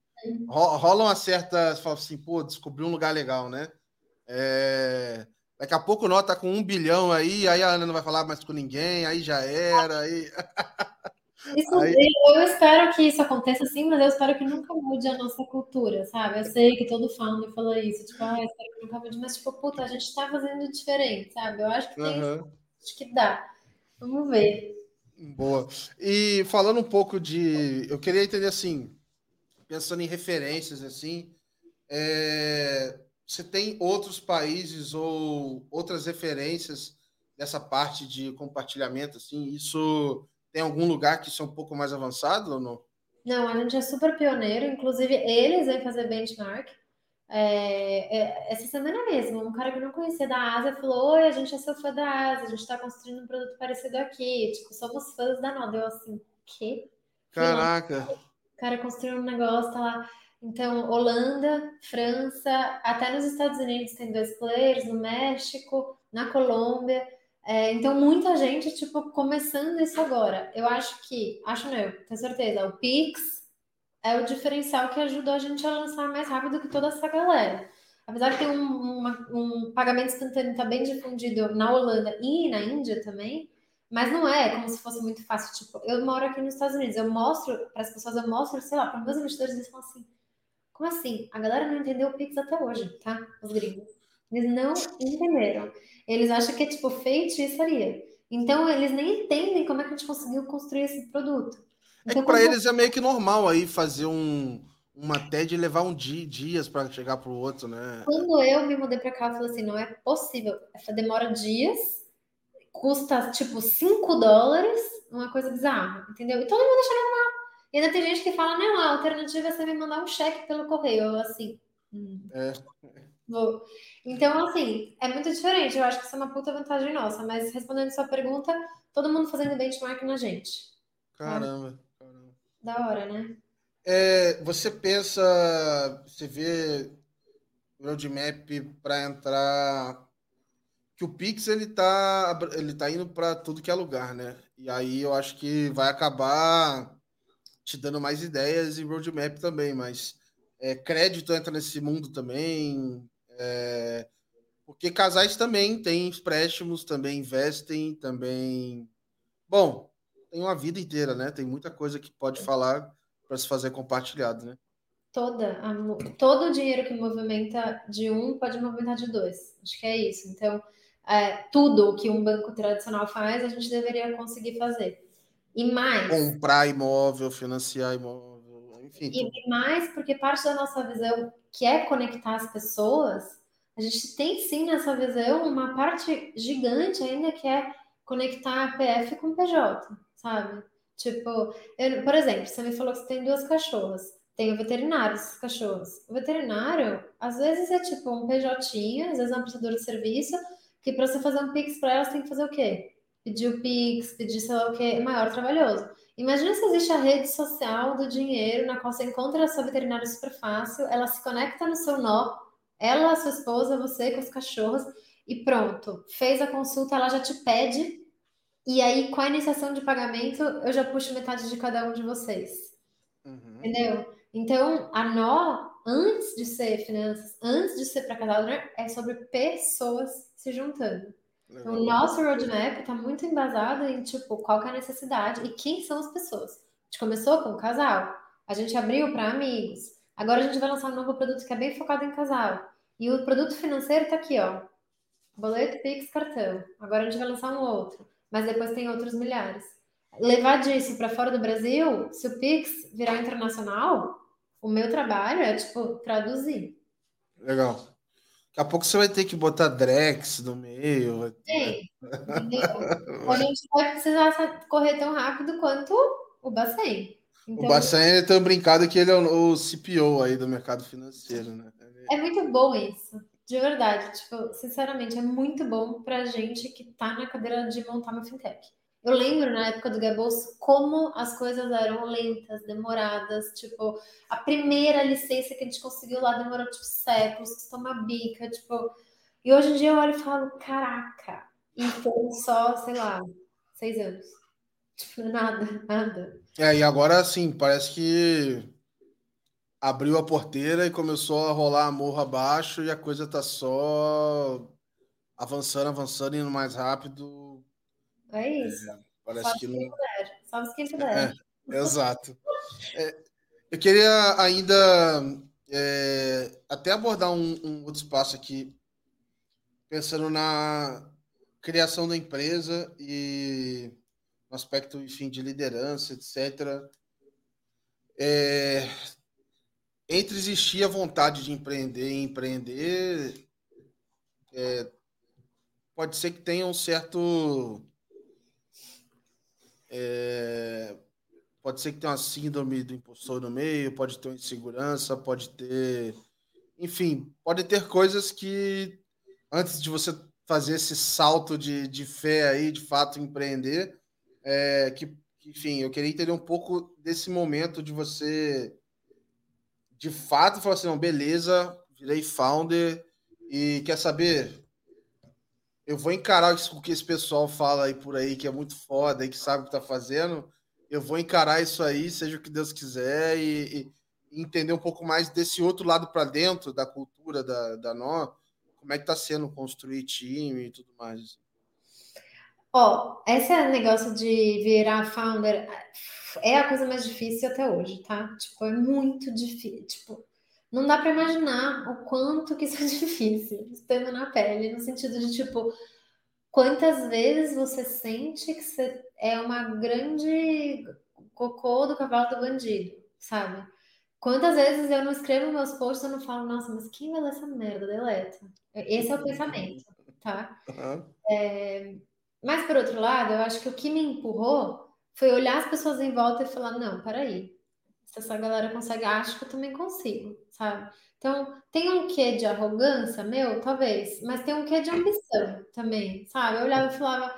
B: rola uma certa. Você fala assim, pô, descobri um lugar legal, né? É, Daqui a pouco nota com um bilhão aí, aí a Ana não vai falar mais com ninguém, aí já era. Aí... [LAUGHS]
A: Isso, Aí... Eu espero que isso aconteça sim, mas eu espero que nunca mude a nossa cultura, sabe? Eu sei que todo founder fala isso, tipo, ah, espero que nunca mude, mas tipo, puta, a gente tá fazendo diferente, sabe? Eu acho que tem, uhum. acho que dá. Vamos ver.
B: Boa. E falando um pouco de. Eu queria entender assim, pensando em referências, assim, é... você tem outros países ou outras referências dessa parte de compartilhamento, assim? Isso tem algum lugar que isso é um pouco mais avançado ou não?
A: Não, a gente é super pioneiro, inclusive eles vêm fazer benchmark. É, é, essa semana mesmo, um cara que eu não conhecia da Ásia falou: Oi, a gente é seu fã da Ásia, a gente está construindo um produto parecido aqui. Tipo, somos fãs da Noda. Eu assim, que?
B: Caraca!
A: O cara construiu um negócio, tá lá. Então, Holanda, França, até nos Estados Unidos tem dois players, no México, na Colômbia. É, então, muita gente, tipo, começando isso agora. Eu acho que, acho não, tenho certeza, o Pix é o diferencial que ajudou a gente a lançar mais rápido que toda essa galera. Apesar de ter um, uma, um pagamento instantâneo tá bem difundido na Holanda e na Índia também, mas não é como se fosse muito fácil. Tipo, eu moro aqui nos Estados Unidos, eu mostro para as pessoas, eu mostro, sei lá, para meus investidores, eles falam assim: como assim? A galera não entendeu o Pix até hoje, tá? Os gringos. Eles não entenderam. Eles acham que é tipo feitiçaria. Então, eles nem entendem como é que a gente conseguiu construir esse produto.
B: Então, é que para eles é meio que normal aí fazer um, uma TED levar um dia, dias para chegar para o outro, né?
A: Quando eu me mudei para cá, eu falei assim: não é possível. Essa demora dias, custa tipo 5 dólares, uma coisa bizarra, entendeu? E todo mundo achando normal. E ainda tem gente que fala: não, a alternativa é você me mandar um cheque pelo correio. Eu assim. Hum. É. Vou. Então, assim, é muito diferente. Eu acho que isso é uma puta vantagem nossa. Mas respondendo sua pergunta, todo mundo fazendo benchmark na gente.
B: Caramba, caramba.
A: Da hora, né?
B: É, você pensa, você vê roadmap para entrar que o Pix ele tá ele tá indo para tudo que é lugar, né? E aí eu acho que vai acabar te dando mais ideias e roadmap também, mas é, crédito entra nesse mundo também, é, porque casais também têm empréstimos, também investem, também. Bom, tem uma vida inteira, né? Tem muita coisa que pode falar para se fazer compartilhado, né?
A: Toda, a, todo o dinheiro que movimenta de um pode movimentar de dois. Acho que é isso. Então, é, tudo que um banco tradicional faz, a gente deveria conseguir fazer. E mais.
B: Comprar imóvel, financiar imóvel, enfim.
A: E mais porque parte da nossa visão que é conectar as pessoas, a gente tem sim nessa visão uma parte gigante ainda que é conectar a PF com PJ, sabe? Tipo, eu, por exemplo, você me falou que você tem duas cachorras. Tem o veterinário, esses cachorros. O veterinário, às vezes, é tipo um PJ, às vezes é um prestador de serviço, que para você fazer um Pix para elas tem que fazer o quê? Pedir o Pix, pedir sei lá o quê, é maior trabalhoso. Imagina se existe a rede social do dinheiro na qual você encontra a sua veterinária super fácil, ela se conecta no seu nó, ela, a sua esposa, você com os cachorros, e pronto. Fez a consulta, ela já te pede, e aí com a iniciação de pagamento, eu já puxo metade de cada um de vocês. Uhum. Entendeu? Então, a nó, antes de ser finanças, antes de ser para casal, é sobre pessoas se juntando. Então, o nosso roadmap está muito embasado em, tipo, qual é a necessidade e quem são as pessoas. A gente começou com o casal, a gente abriu para amigos, agora a gente vai lançar um novo produto que é bem focado em casal. E o produto financeiro está aqui, ó. Boleto, Pix, cartão. Agora a gente vai lançar um outro, mas depois tem outros milhares. Levar disso para fora do Brasil, se o Pix virar internacional, o meu trabalho é, tipo, traduzir.
B: Legal. Daqui a pouco você vai ter que botar Drex no meio.
A: Sim, entendeu? [LAUGHS] a gente vai precisar correr tão rápido quanto o Bacen.
B: Então, o Bacen é tão brincado que ele é o CPO aí do mercado financeiro, né?
A: É muito bom isso. De verdade, tipo, sinceramente, é muito bom pra gente que tá na cadeira de montar uma fintech. Eu lembro na época do Gables como as coisas eram lentas, demoradas. Tipo, a primeira licença que a gente conseguiu lá demorou tipo séculos, custou uma bica. Tipo, e hoje em dia eu olho e falo: caraca, e foi só, sei lá, seis anos. Tipo, nada, nada.
B: É, e agora assim, parece que abriu a porteira e começou a rolar a morro abaixo e a coisa tá só avançando, avançando, indo mais rápido
A: é isso. É,
B: parece que não.
A: salve quem puder.
B: É, exato. É, eu queria ainda é, até abordar um, um outro espaço aqui, pensando na criação da empresa e no aspecto, enfim, de liderança, etc. É, entre existir a vontade de empreender e empreender, é, pode ser que tenha um certo. É, pode ser que tenha uma síndrome do impostor no meio, pode ter uma insegurança, pode ter. Enfim, pode ter coisas que, antes de você fazer esse salto de, de fé aí, de fato empreender, é, que, enfim, eu queria entender um pouco desse momento de você, de fato, falar assim: não, beleza, virei founder e quer saber? Eu vou encarar o que esse pessoal fala aí por aí, que é muito foda e que sabe o que está fazendo eu vou encarar isso aí, seja o que Deus quiser, e, e entender um pouco mais desse outro lado para dentro da cultura da, da Nó, como é que está sendo construir time e tudo mais.
A: Ó, oh, esse negócio de virar founder é a coisa mais difícil até hoje, tá? Tipo, é muito difícil. Tipo, não dá para imaginar o quanto que isso é [LAUGHS] difícil, estando na pele, no sentido de, tipo, quantas vezes você sente que você é uma grande cocô do cavalo do bandido, sabe? Quantas vezes eu não escrevo meus posts e não falo, nossa, mas quem vai ler essa merda? Deleta. Esse é o pensamento, tá? Uhum. É... Mas, por outro lado, eu acho que o que me empurrou foi olhar as pessoas em volta e falar, não, peraí, se essa galera consegue, acho que eu também consigo, sabe? Então, tem um quê de arrogância, meu, talvez, mas tem um quê de ambição também, sabe? Eu olhava e falava,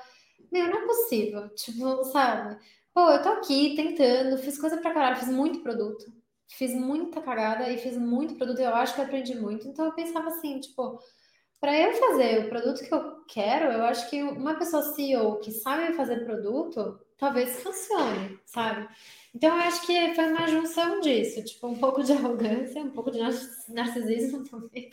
A: meu, não é possível. [LAUGHS] Tipo, sabe? Pô, eu tô aqui tentando, fiz coisa pra caralho, fiz muito produto. Fiz muita cagada e fiz muito produto, eu acho que aprendi muito. Então eu pensava assim, tipo, para eu fazer o produto que eu quero, eu acho que uma pessoa CEO que sabe fazer produto, talvez funcione, sabe? Então eu acho que foi uma junção disso, tipo, um pouco de arrogância, um pouco de narcisismo [LAUGHS] também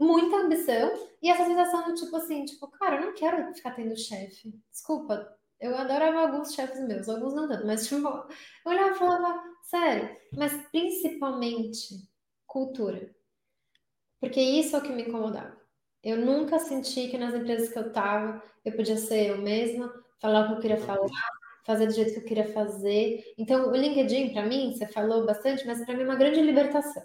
A: muita ambição e essa sensação do tipo assim, tipo, cara, eu não quero ficar tendo chefe. Desculpa, eu adorava alguns chefes meus, alguns não tanto, mas [LAUGHS] tipo, eu olhava e falava, sério, mas principalmente cultura. Porque isso é o que me incomodava. Eu nunca senti que nas empresas que eu estava, eu podia ser eu mesma, falar o que eu queria falar, fazer do jeito que eu queria fazer. Então, o LinkedIn, para mim, você falou bastante, mas para mim é uma grande libertação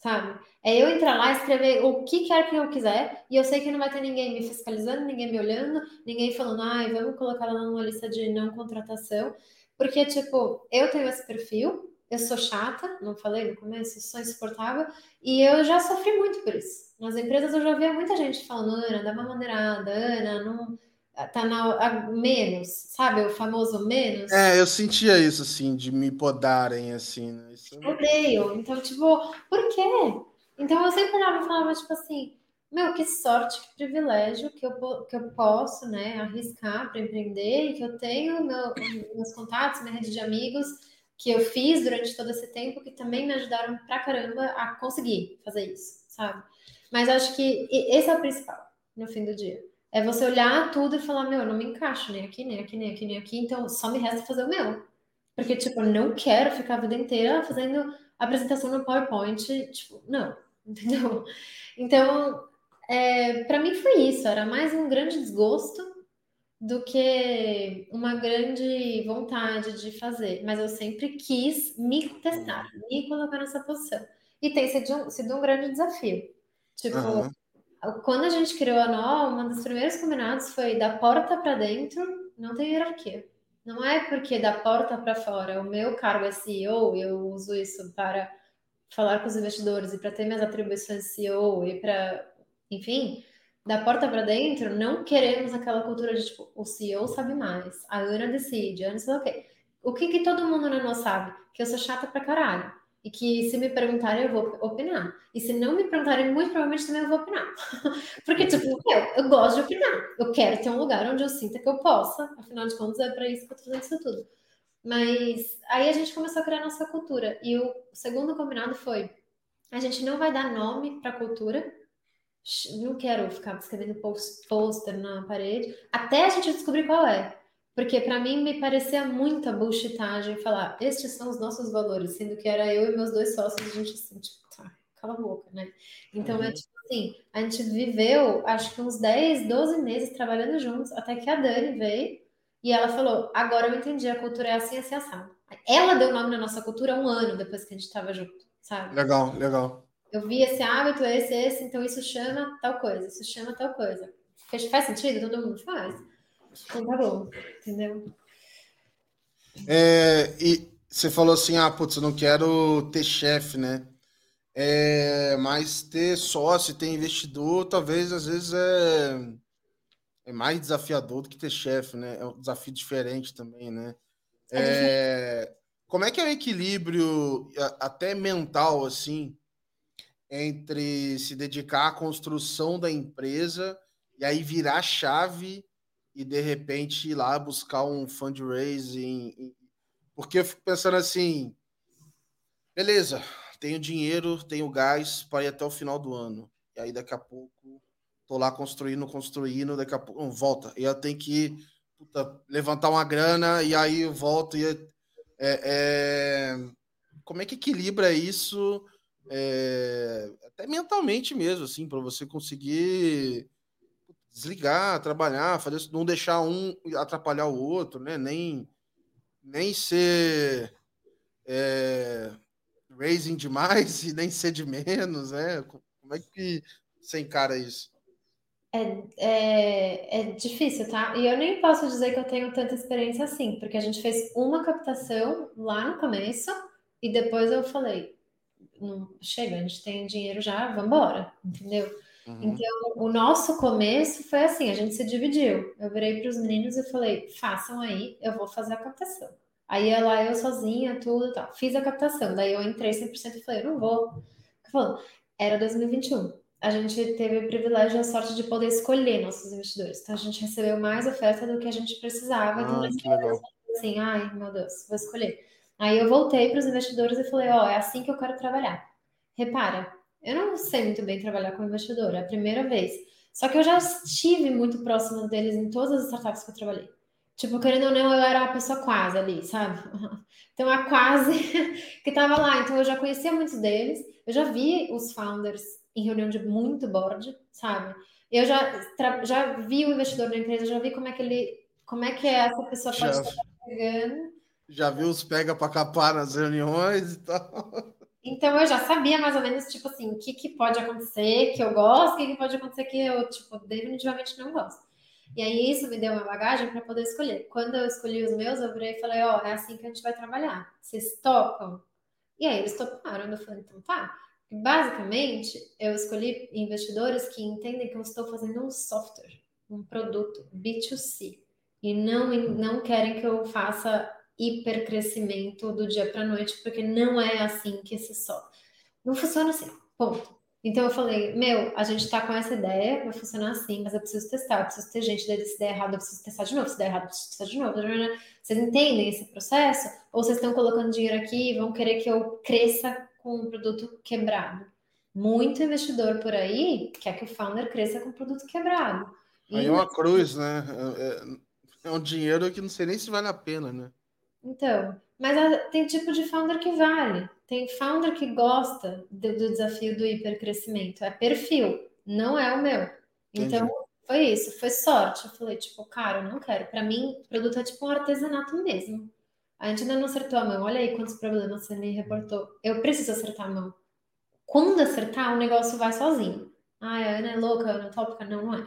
A: sabe? É eu entrar lá, escrever o que quer que eu quiser, e eu sei que não vai ter ninguém me fiscalizando, ninguém me olhando, ninguém falando, ai, vamos colocar ela numa lista de não contratação, porque, tipo, eu tenho esse perfil, eu sou chata, não falei no começo, sou insuportável, e eu já sofri muito por isso. Nas empresas eu já via muita gente falando, Ana, dá uma maneirada, Ana, não tá na menos, sabe? O famoso menos.
B: É, eu sentia isso, assim, de me podarem, assim. Né? Isso...
A: Odeio. Então, tipo, por quê? Então eu sempre olhava e falava, tipo assim, meu, que sorte, que privilégio que eu, que eu posso, né, arriscar para empreender e que eu tenho meu, meus contatos, minha rede de amigos que eu fiz durante todo esse tempo que também me ajudaram pra caramba a conseguir fazer isso, sabe? Mas acho que esse é o principal no fim do dia. É você olhar tudo e falar, meu, eu não me encaixo nem aqui, nem aqui, nem aqui, nem aqui, então só me resta fazer o meu. Porque, tipo, eu não quero ficar a vida inteira fazendo apresentação no PowerPoint, tipo, não, [LAUGHS] entendeu? Então, é, para mim foi isso, era mais um grande desgosto do que uma grande vontade de fazer. Mas eu sempre quis me testar, me colocar nessa posição. E tem sido um, sido um grande desafio. Tipo, uhum. Quando a gente criou a NO, um dos primeiros combinados foi da porta para dentro, não tem hierarquia. Não é porque da porta para fora o meu cargo é CEO, eu uso isso para falar com os investidores e para ter minhas atribuições CEO e para, enfim, da porta para dentro, não queremos aquela cultura de tipo, o CEO sabe mais, a Ana decide, a Ana sei o quê. O que, que todo mundo na NO sabe? Que eu sou chata pra caralho e que se me perguntarem eu vou opinar. E se não me perguntarem, muito provavelmente também eu vou opinar. [LAUGHS] Porque, tipo, eu, eu gosto de opinar. Eu quero ter um lugar onde eu sinta que eu possa. Afinal de contas, é para isso que eu tô fazendo isso tudo. Mas aí a gente começou a criar nossa cultura. E o segundo combinado foi: a gente não vai dar nome para a cultura. Não quero ficar escrevendo post, poster na parede, até a gente descobrir qual é. Porque para mim me parecia muita bullshitagem falar, estes são os nossos valores, sendo que era eu e meus dois sócios, a gente assim, tipo, tá, cala a boca, né? Então é uhum. é tipo assim, a gente viveu acho que uns 10, 12 meses trabalhando juntos, até que a Dani veio e ela falou: agora eu entendi, a cultura é assim, assim, assado. Ela deu nome na nossa cultura um ano depois que a gente estava junto, sabe?
B: Legal, legal.
A: Eu vi esse hábito, esse, esse, então isso chama tal coisa, isso chama tal coisa. Faz sentido? Todo mundo faz. Entendeu?
B: É, e você falou assim, ah, putz, eu não quero ter chefe, né? É, mas ter sócio, ter investidor, talvez às vezes é, é mais desafiador do que ter chefe, né? É um desafio diferente também, né? É, é como é que é o equilíbrio até mental, assim, entre se dedicar à construção da empresa e aí virar a chave e de repente ir lá buscar um fundraising. Porque eu fico pensando assim, beleza, tenho dinheiro, tenho gás para ir até o final do ano. E aí daqui a pouco tô lá construindo, construindo, daqui a pouco volta. E eu tenho que puta, levantar uma grana e aí eu volto e é, é, como é que equilibra isso é, até mentalmente mesmo, assim, para você conseguir desligar, trabalhar, fazer não deixar um atrapalhar o outro, né? Nem, nem ser é, raising demais [LAUGHS] e nem ser de menos, né? Como é que você encara isso?
A: É, é, é difícil, tá? E eu nem posso dizer que eu tenho tanta experiência assim, porque a gente fez uma captação lá no começo e depois eu falei, não, chega, a gente tem dinheiro já, vamos embora, entendeu? Uhum. Então, o nosso começo foi assim: a gente se dividiu. Eu virei para os meninos e falei: façam aí, eu vou fazer a captação. Aí lá eu sozinha, tudo e tal. Fiz a captação. Daí eu entrei 100% e falei: não vou. Falando, era 2021. A gente teve o privilégio e a sorte de poder escolher nossos investidores. Então a gente recebeu mais oferta do que a gente precisava.
B: Ah, legal.
A: Assim, ai meu Deus, vou escolher. Aí eu voltei para os investidores e falei: ó, oh, é assim que eu quero trabalhar. Repara, eu não sei muito bem trabalhar com investidor, é a primeira vez. Só que eu já estive muito próximo deles em todas as startups que eu trabalhei. Tipo, querendo ou não, eu era a pessoa quase ali, sabe? [LAUGHS] Então, a quase [LAUGHS] que estava lá. Então, eu já conhecia muitos deles. Eu já vi os founders em reunião de muito board, sabe? Eu já, já vi o investidor da empresa, já vi como é que ele... Como é que essa pessoa pode já, estar pegando.
B: Já vi os pega para capar nas reuniões e tal. [LAUGHS]
A: Então eu já sabia mais ou menos, tipo assim, o que, que pode acontecer que eu gosto, o que, que pode acontecer que eu, tipo, definitivamente não gosto. E aí isso me deu uma bagagem para poder escolher. Quando eu escolhi os meus, eu virei e falei, ó, oh, é assim que a gente vai trabalhar. Vocês topam? E aí eles toparam. Eu falei, então tá. Basicamente, eu escolhi investidores que entendem que eu estou fazendo um software, um produto B2C. E não, não querem que eu faça hipercrescimento do dia para noite, porque não é assim que se só. Não funciona assim, ponto. Então eu falei, meu, a gente tá com essa ideia, vai funcionar assim, mas eu preciso testar, eu preciso ter gente dele, se der errado, eu preciso testar de novo, se der errado, eu preciso testar de novo. Vocês entendem esse processo? Ou vocês estão colocando dinheiro aqui e vão querer que eu cresça com um produto quebrado? Muito investidor por aí quer que o founder cresça com um produto quebrado.
B: Aí é uma cruz, né? É, é um dinheiro que não sei nem se vale a pena, né?
A: Então, mas tem tipo de founder que vale. Tem founder que gosta do, do desafio do hipercrescimento. É perfil, não é o meu. Então, Entendi. foi isso, foi sorte. Eu falei, tipo, cara, eu não quero. Para mim, produto é tipo um artesanato mesmo. A gente ainda não acertou a mão. Olha aí quantos problemas você me reportou. Eu preciso acertar a mão. Quando acertar, o negócio vai sozinho. Ah, a Ana é louca, a Ana é tópica. Não, não é.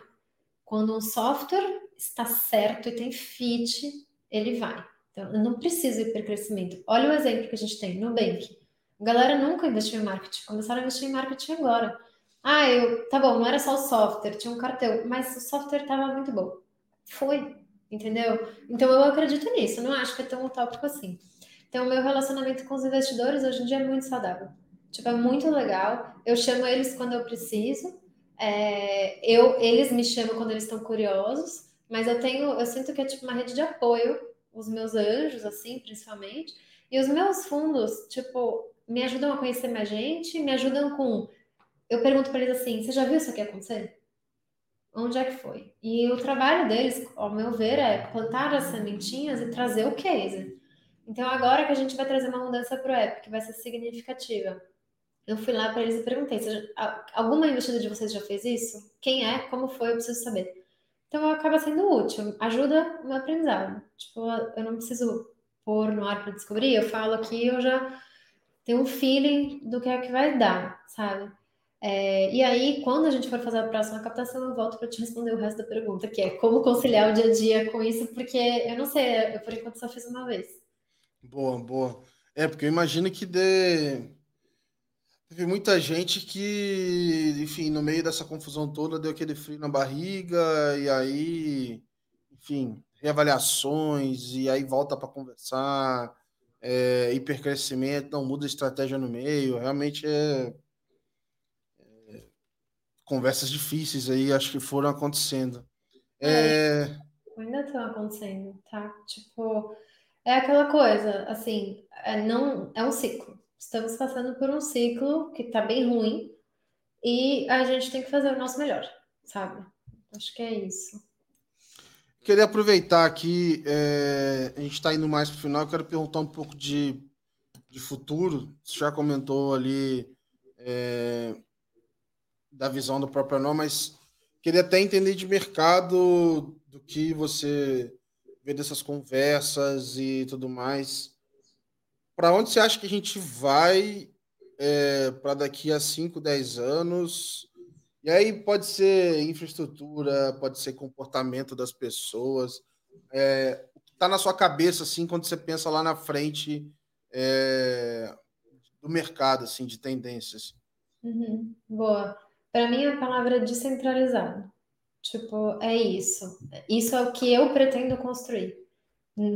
A: Quando um software está certo e tem fit, ele vai. Então, eu não preciso ir para crescimento. Olha o exemplo que a gente tem, Nubank. A galera nunca investiu em marketing, começaram a investir em marketing agora. Ah, eu, tá bom, não era só o software, tinha um cartão, mas o software estava muito bom. Foi, entendeu? Então eu acredito nisso, não acho que é tão utópico assim. Então, o meu relacionamento com os investidores hoje em dia é muito saudável. Tipo, é muito legal. Eu chamo eles quando eu preciso. É, eu, eles me chamam quando eles estão curiosos. Mas eu tenho, eu sinto que é tipo uma rede de apoio os meus anjos, assim, principalmente. E os meus fundos, tipo, me ajudam a conhecer mais gente, me ajudam com. Eu pergunto para eles assim: você já viu isso aqui acontecer? Onde é que foi? E o trabalho deles, ao meu ver, é plantar as sementinhas e trazer o case. Então, agora que a gente vai trazer uma mudança para o app, que vai ser significativa, eu fui lá para eles e perguntei: alguma investida de vocês já fez isso? Quem é? Como foi? Eu preciso saber. Então, acaba sendo útil, ajuda o meu aprendizado. Tipo, eu não preciso pôr no ar para descobrir, eu falo aqui, eu já tenho um feeling do que é que vai dar, sabe? É, e aí, quando a gente for fazer a próxima captação, eu volto para te responder o resto da pergunta, que é como conciliar o dia a dia com isso, porque eu não sei, eu por enquanto só fiz uma vez.
B: Boa, boa. É, porque eu imagino que dê... teve muita gente que, enfim, no meio dessa confusão toda, deu aquele frio na barriga, e aí, enfim, reavaliações, e aí volta para conversar, é, hipercrescimento, não muda a estratégia no meio, realmente é conversas difíceis aí, acho que foram acontecendo. É...
A: é ainda estão acontecendo, tá? Tipo, é aquela coisa, assim, é, não, é um ciclo. Estamos passando por um ciclo que tá bem ruim e a gente tem que fazer o nosso melhor, sabe? Acho que é isso.
B: Queria aproveitar aqui, é, a gente está indo mais para o final, quero perguntar um pouco de, de futuro. Você já comentou ali é, da visão do próprio nome, mas queria até entender de mercado do que você vê dessas conversas e tudo mais. Para onde você acha que a gente vai é, para daqui a 5, 10 anos? E aí pode ser infraestrutura, pode ser comportamento das pessoas. É, está na sua cabeça assim quando você pensa lá na frente é, do mercado, assim, de tendências?
A: Uhum, boa. Para mim, a palavra é descentralizado. Tipo, é isso. Isso é o que eu pretendo construir.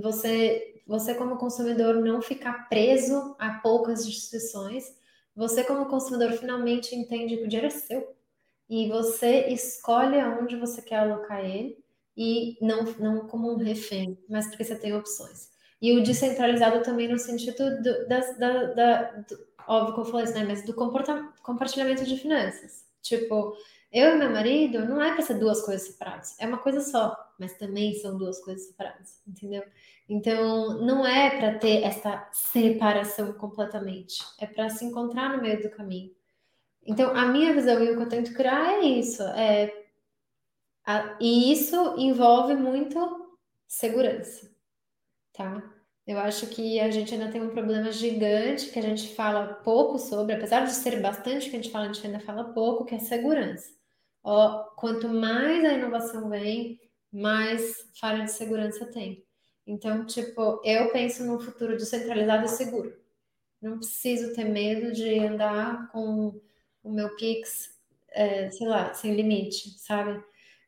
A: Você, você como consumidor, não ficar preso a poucas instituições. Você, como consumidor, finalmente entende que o dinheiro é seu. E você escolhe aonde você quer alocar ele. E não, não como um refém, mas porque você tem opções. E o descentralizado também no sentido do, da, da, da do, óbvio que eu falei isso, né? Mas do compartilhamento de finanças. Tipo, eu e meu marido não é para ser duas coisas separadas, é uma coisa só, mas também são duas coisas separadas, entendeu? Então, não é para ter essa separação completamente, é para se encontrar no meio do caminho. Então, a minha visão e o que eu tento criar é isso, é a, e isso envolve muito segurança, tá? Eu acho que a gente ainda tem um problema gigante que a gente fala pouco sobre, apesar de ser bastante que a gente fala, a gente ainda fala pouco, que é segurança. Ó, quanto mais a inovação vem, mais falha de segurança tem. Então, tipo, eu penso num futuro descentralizado e seguro. Não preciso ter medo de andar com o meu Pix, é, sei lá, sem limite, sabe?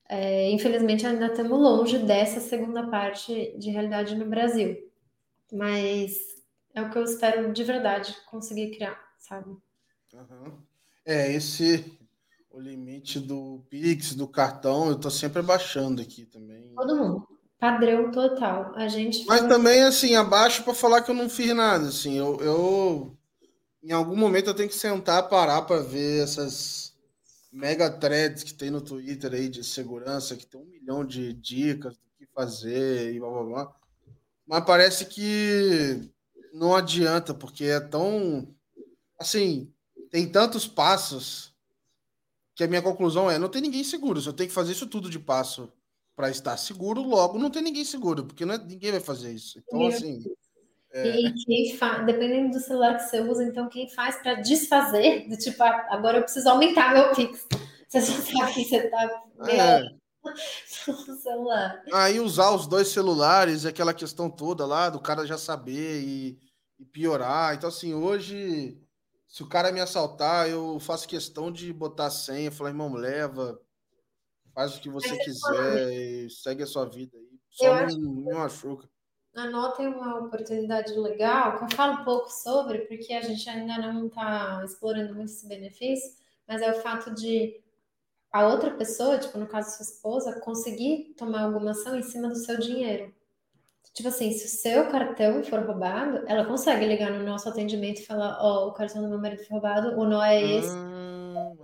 A: É, infelizmente, ainda estamos longe dessa segunda parte de realidade no Brasil. Mas é o que eu espero de verdade conseguir criar, sabe?
B: Uhum. É, esse o limite do Pix, do cartão, eu tô sempre abaixando aqui também.
A: Todo mundo. Padrão total. A gente
B: Mas fala... também, assim, abaixo para falar que eu não fiz nada. Assim, eu, eu. Em algum momento eu tenho que sentar, parar para ver essas mega threads que tem no Twitter aí de segurança, que tem um milhão de dicas do que fazer e blá blá blá. Mas parece que não adianta, porque é tão. Assim, tem tantos passos que a minha conclusão é: não tem ninguém seguro. Se eu tenho que fazer isso tudo de passo para estar seguro, logo não tem ninguém seguro, porque não é, ninguém vai fazer isso. Então, assim.
A: É... E quem faz, dependendo do celular que você usa, então quem faz para desfazer, do tipo, ah, agora eu preciso aumentar meu Pix. Você só sabe que você está. É [LAUGHS]
B: celular. Aí usar os dois celulares, aquela questão toda lá do cara já saber e, e piorar. Então, assim, hoje, se o cara me assaltar, eu faço questão de botar a senha, falar, irmão, leva, faz o que você quiser e segue a sua vida aí. Só não me machuca.
A: Anotem uma oportunidade legal, que eu falo um pouco sobre, porque a gente ainda não está explorando muito esse benefício, mas é o fato de a outra pessoa, tipo, no caso sua esposa, conseguir tomar alguma ação em cima do seu dinheiro. Tipo assim, se o seu cartão for roubado, ela consegue ligar no nosso atendimento e falar: Ó, oh, o cartão do meu marido foi roubado, o nó é esse,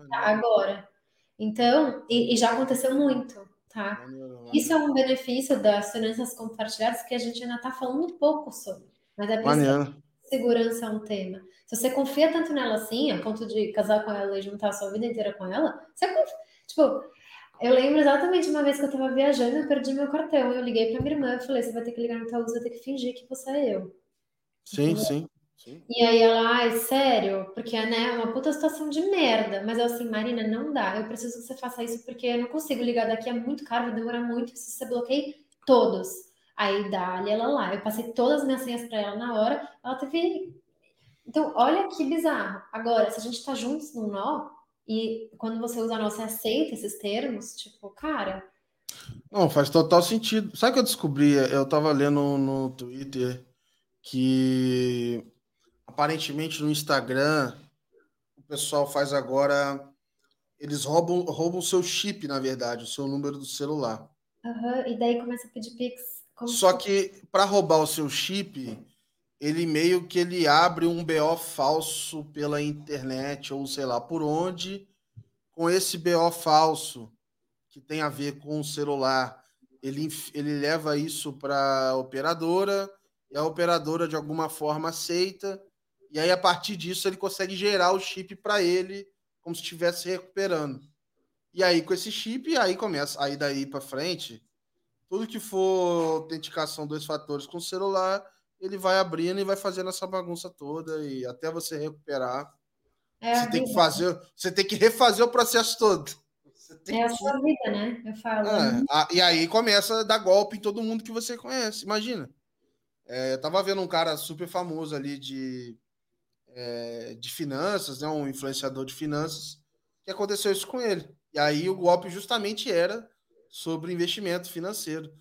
A: tá agora. Então, e, e já aconteceu muito, tá? Isso é um benefício das finanças compartilhadas que a gente ainda está falando um pouco sobre. Mas é por isso que segurança é um tema. Se você confia tanto nela assim, a ponto de casar com ela e juntar a sua vida inteira com ela, você confia. Tipo, eu lembro exatamente uma vez que eu tava viajando, eu perdi meu cartão. Eu liguei pra minha irmã e falei: você vai ter que ligar no Itaú, você vai ter que fingir que você é eu.
B: Sim, sim. Sim.
A: E aí ela, ai, sério? Porque né, é uma puta situação de merda. Mas eu assim, Marina, não dá. Eu preciso que você faça isso porque eu não consigo ligar daqui, é muito caro, vai demorar muito. Se você bloqueie todos. Aí dá-lhe ela lá. Eu passei todas as minhas senhas para ela na hora. Ela teve. Então, olha que bizarro. Agora, se a gente tá juntos no nó, e quando você usa nó, você aceita esses termos, tipo, cara.
B: Não, faz total sentido. Sabe o que eu descobri? Eu tava lendo no Twitter que aparentemente no Instagram o pessoal faz agora. Eles roubam roubam o seu chip, na verdade, o seu número do celular.
A: Uhum, e daí começa a pedir Pix.
B: Só que para roubar o seu chip, ele meio que ele abre um BO falso pela internet ou sei lá por onde, com esse BO falso que tem a ver com o celular, ele, ele leva isso para a operadora e a operadora de alguma forma aceita e aí a partir disso ele consegue gerar o chip para ele como se estivesse recuperando. E aí com esse chip aí começa aí daí para frente tudo que for autenticação dois fatores com o celular, ele vai abrindo e vai fazendo essa bagunça toda e até você recuperar. É você tem que fazer, você tem que refazer o processo todo.
A: é a sua vida, né? Eu falo. É,
B: né? a, e aí começa a dar golpe em todo mundo que você conhece. Imagina. É, eu tava vendo um cara super famoso ali de, é, de finanças, né? um influenciador de finanças, que aconteceu isso com ele. E aí o golpe justamente era sobre investimento financeiro.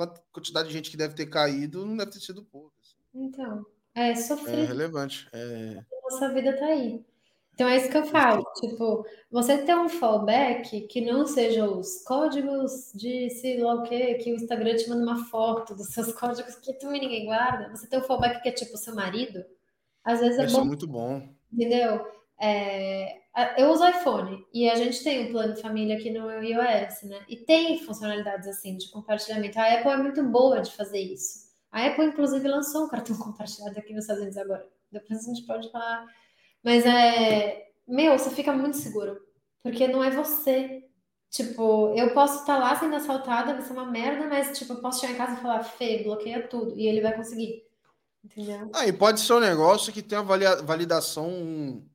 B: Quanta quantidade de gente que deve ter caído não deve ter sido pouca.
A: Assim. Então, é sofrer.
B: É relevante. É...
A: Nossa vida tá aí. Então é isso que eu falo. Tipo, você ter um fallback que não seja os códigos de sei lá o que, que o Instagram te manda uma foto dos seus [LAUGHS] códigos que também ninguém guarda. Você ter um fallback que é tipo seu marido, às vezes é
B: Isso
A: bom.
B: é muito bom.
A: Entendeu? É, eu uso iPhone e a gente tem um plano de família aqui no iOS, né? E tem funcionalidades assim de compartilhamento. A Apple é muito boa de fazer isso. A Apple, inclusive, lançou um cartão [LAUGHS] compartilhado aqui nos Estados Unidos agora. Depois a gente pode falar. Mas é. Meu, você fica muito seguro. Porque não é você. Tipo, eu posso estar lá sendo assaltada, vai ser uma merda, mas, tipo, eu posso chegar em casa e falar, Fê, bloqueia tudo. E ele vai conseguir. Entendeu?
B: Ah, e pode ser um negócio que tem a validação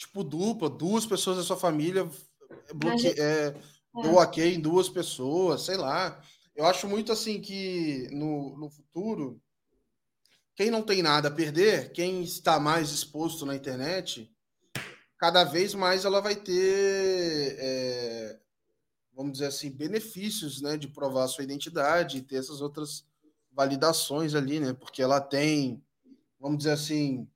B: tipo dupla, duas pessoas da sua família bloque... é, é. deu ok em duas pessoas, sei lá. Eu acho muito assim que no, no futuro, quem não tem nada a perder, quem está mais exposto na internet, cada vez mais ela vai ter, é, vamos dizer assim, benefícios né, de provar sua identidade e ter essas outras validações ali, né? Porque ela tem, vamos dizer assim,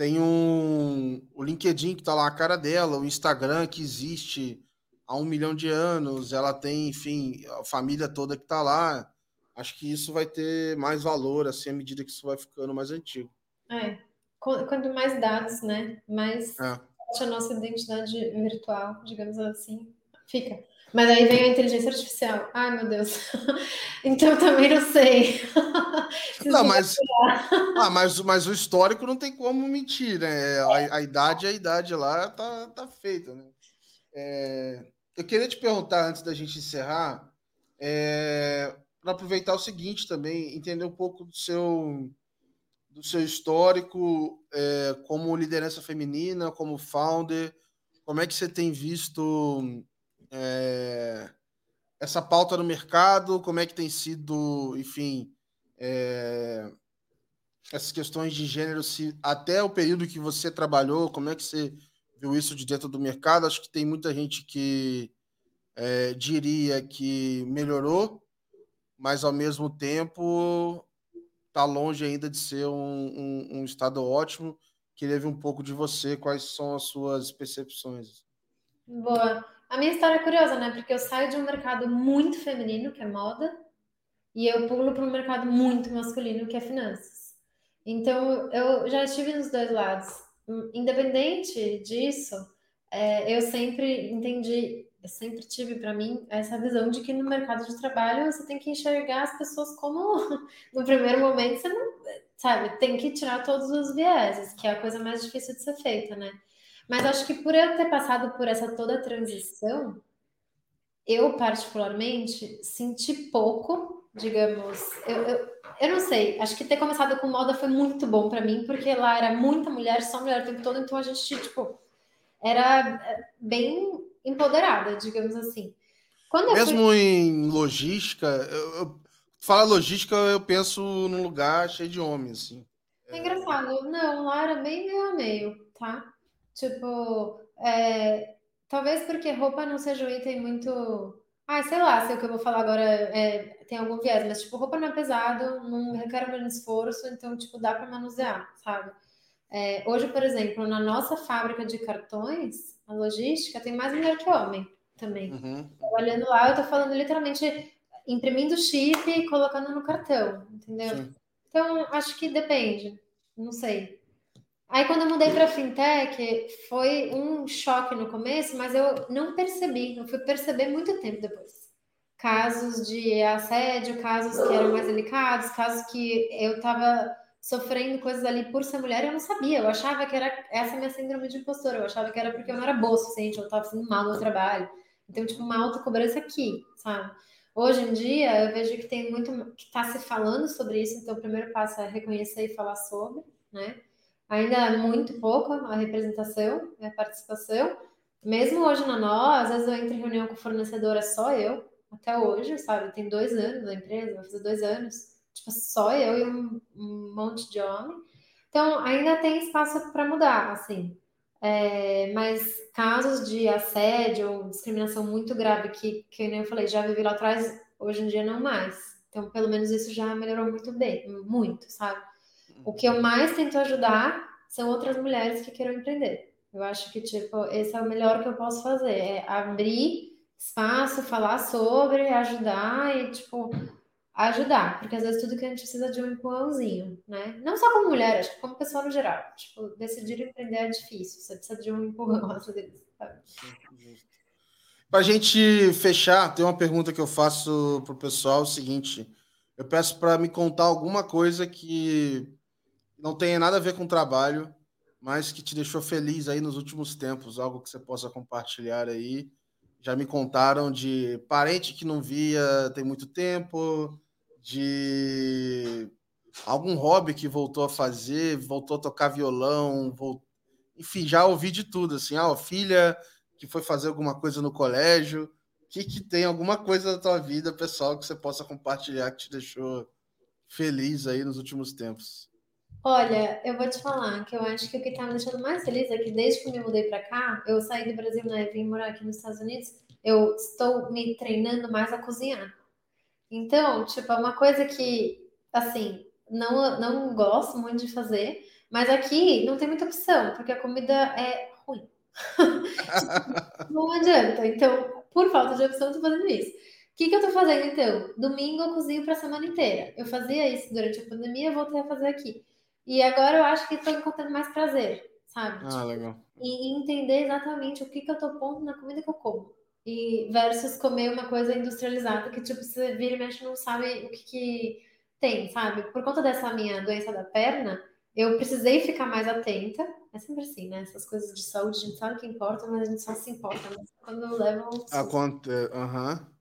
B: tem um, o LinkedIn que está lá a cara dela, o Instagram que existe há um milhão de anos, ela tem, enfim, a família toda que está lá. Acho que isso vai ter mais valor assim à medida que isso vai ficando mais antigo.
A: É. Quanto mais dados, né? Mais é. a nossa identidade virtual, digamos assim, fica. Mas aí vem a inteligência artificial. Ai, meu Deus. [LAUGHS] então também não sei. [LAUGHS]
B: não, mas, ah, mas, mas o histórico não tem como mentir, né? A, a idade, a idade lá tá, tá feita, né? É, eu queria te perguntar, antes da gente encerrar, é, para aproveitar o seguinte também, entender um pouco do seu, do seu histórico é, como liderança feminina, como founder, como é que você tem visto é, essa pauta no mercado, como é que tem sido, enfim, é, essas questões de gênero, se até o período que você trabalhou, como é que você viu isso de dentro do mercado? Acho que tem muita gente que é, diria que melhorou, mas ao mesmo tempo está longe ainda de ser um, um, um estado ótimo. Queria ver um pouco de você, quais são as suas percepções.
A: Boa. A minha história é curiosa, né? Porque eu saio de um mercado muito feminino, que é moda, e eu pulo para um mercado muito masculino, que é finanças. Então, eu já estive nos dois lados. Independente disso, é, eu sempre entendi, eu sempre tive para mim essa visão de que no mercado de trabalho você tem que enxergar as pessoas como [LAUGHS] no primeiro momento você não, sabe, tem que tirar todos os vieses, que é a coisa mais difícil de ser feita, né? Mas acho que por eu ter passado por essa toda transição, eu particularmente senti pouco, digamos, eu, eu, eu não sei, acho que ter começado com moda foi muito bom para mim, porque lá era muita mulher, só mulher o tempo todo, então a gente, tipo, era eh, bem empoderada, digamos assim.
B: Quando Mesmo fui... em logística, eu, eu, fala logística, eu penso num lugar cheio de homens, assim.
A: É engraçado, não, lá era bem meio a meio, tá? Tipo, é, talvez porque roupa não seja um item muito. Ah, sei lá, se o que eu vou falar agora é, tem algum viés, mas tipo, roupa não é pesado, não requer muito esforço, então, tipo, dá para manusear, sabe? É, hoje, por exemplo, na nossa fábrica de cartões, a logística tem mais mulher que homem também. Uhum. Olhando lá, eu tô falando literalmente imprimindo chip e colocando no cartão, entendeu? Sim. Então, acho que depende, não sei. Aí, quando eu mudei para fintech, foi um choque no começo, mas eu não percebi, eu fui perceber muito tempo depois. Casos de assédio, casos que eram mais delicados, casos que eu estava sofrendo coisas ali por ser mulher, eu não sabia. Eu achava que era essa minha síndrome de impostora. Eu achava que era porque eu não era boa o suficiente, eu estava fazendo mal no trabalho. Então, tipo, uma alta cobrança aqui, sabe? Hoje em dia, eu vejo que tem muito que está se falando sobre isso, então o primeiro passo é reconhecer e falar sobre, né? Ainda é muito pouco a representação, a participação. Mesmo hoje na nó, às vezes eu entro em reunião com o fornecedor, é só eu, até hoje, sabe? Tem dois anos na empresa, vai fazer dois anos. Tipo, só eu e um, um monte de homem. Então, ainda tem espaço para mudar, assim. É, mas casos de assédio ou discriminação muito grave que, que eu falei, já vivi lá atrás, hoje em dia não mais. Então, pelo menos isso já melhorou muito bem, muito, sabe? O que eu mais tento ajudar são outras mulheres que queiram empreender. Eu acho que, tipo, esse é o melhor que eu posso fazer, é abrir espaço, falar sobre, ajudar e, tipo, ajudar, porque às vezes tudo que a gente precisa de um empurrãozinho, né? Não só como mulher, acho que como pessoa no geral. Tipo, decidir empreender é difícil, você precisa de um empurrão [LAUGHS] às vezes.
B: Para a gente fechar, tem uma pergunta que eu faço para o pessoal: é o seguinte, eu peço para me contar alguma coisa que não tenha nada a ver com trabalho, mas que te deixou feliz aí nos últimos tempos, algo que você possa compartilhar aí. Já me contaram de parente que não via tem muito tempo, de algum hobby que voltou a fazer, voltou a tocar violão, voltou... enfim, já ouvi de tudo, assim, ah, filha que foi fazer alguma coisa no colégio, que, que tem alguma coisa da tua vida, pessoal, que você possa compartilhar que te deixou feliz aí nos últimos tempos?
A: Olha, eu vou te falar que eu acho que o que está me deixando mais feliz é que desde que eu me mudei para cá, eu saí do Brasil, né, vim morar aqui nos Estados Unidos, eu estou me treinando mais a cozinhar. Então, tipo, é uma coisa que, assim, não, não gosto muito de fazer, mas aqui não tem muita opção, porque a comida é ruim. [LAUGHS] não adianta. Então, por falta de opção, eu tô fazendo isso. O que, que eu tô fazendo então? Domingo eu cozinho para a semana inteira. Eu fazia isso durante a pandemia, voltei a fazer aqui. E agora eu acho que estou encontrando mais prazer, sabe?
B: Ah, tipo, legal.
A: E entender exatamente o que, que eu tô pondo na comida que eu como. E versus comer uma coisa industrializada que, tipo, você vira e mexe não sabe o que, que tem, sabe? Por conta dessa minha doença da perna, eu precisei ficar mais atenta. É sempre assim, né? Essas coisas de saúde, a gente sabe que importa, mas a gente só se importa quando leva um.
B: A conta, aham. Uhum.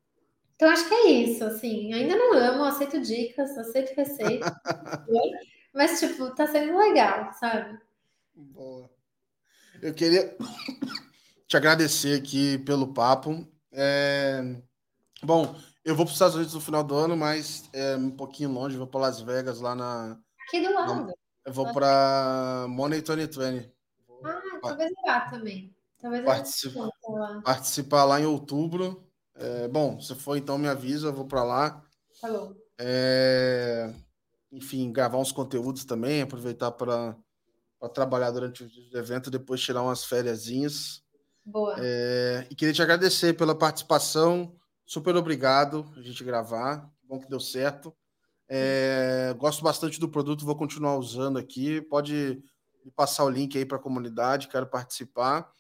A: Então, acho que é isso, assim. Ainda não amo, aceito dicas, aceito [LAUGHS] receitas. Mas, tipo, tá sendo legal, sabe?
B: Boa. Eu queria te agradecer aqui pelo papo. É... Bom, eu vou para os Estados Unidos no final do ano, mas é um pouquinho longe, vou para Las Vegas, lá na.
A: Aqui do lado.
B: Na... Eu vou para Money 2020.
A: Ah, talvez lá também. Talvez
B: Participa... lá. Participar lá em outubro. É... Bom, se for, então me avisa, eu vou para lá.
A: Tá bom.
B: É enfim, gravar uns conteúdos também, aproveitar para trabalhar durante o evento, depois tirar umas férias.
A: Boa.
B: É, e queria te agradecer pela participação. Super obrigado a gente gravar. Bom que deu certo. É, gosto bastante do produto, vou continuar usando aqui. Pode me passar o link aí para a comunidade, quero participar.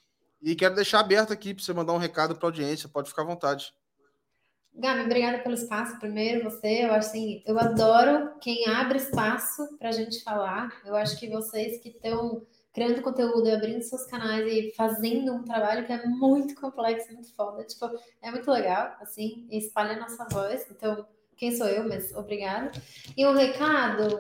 B: E quero deixar aberto aqui para você mandar um recado para a audiência, pode ficar à vontade.
A: Gabi, obrigada pelo espaço. Primeiro, você, eu acho assim, eu adoro quem abre espaço para a gente falar. Eu acho que vocês que estão criando conteúdo, abrindo seus canais e fazendo um trabalho que é muito complexo, muito foda. Tipo, é muito legal, assim, espalha a nossa voz. Então, quem sou eu, mas obrigada. E um recado,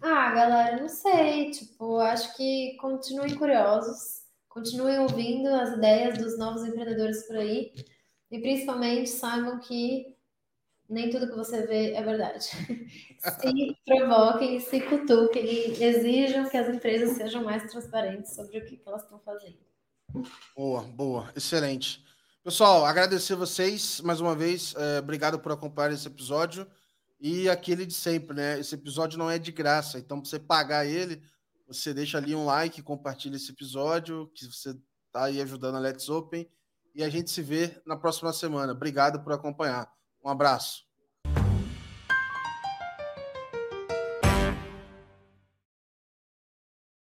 A: ah, galera, não sei, tipo, acho que continuem curiosos, continuem ouvindo as ideias dos novos empreendedores por aí. E principalmente saibam que nem tudo que você vê é verdade. [LAUGHS] se provoquem, se cutuquem e exijam que as empresas sejam mais transparentes sobre o que elas estão fazendo.
B: Boa, boa, excelente. Pessoal, agradecer vocês mais uma vez. É, obrigado por acompanhar esse episódio. E aquele de sempre, né? Esse episódio não é de graça, então, para você pagar ele, você deixa ali um like, compartilha esse episódio, que você está aí ajudando a Let's Open e a gente se vê na próxima semana. Obrigado por acompanhar. Um abraço.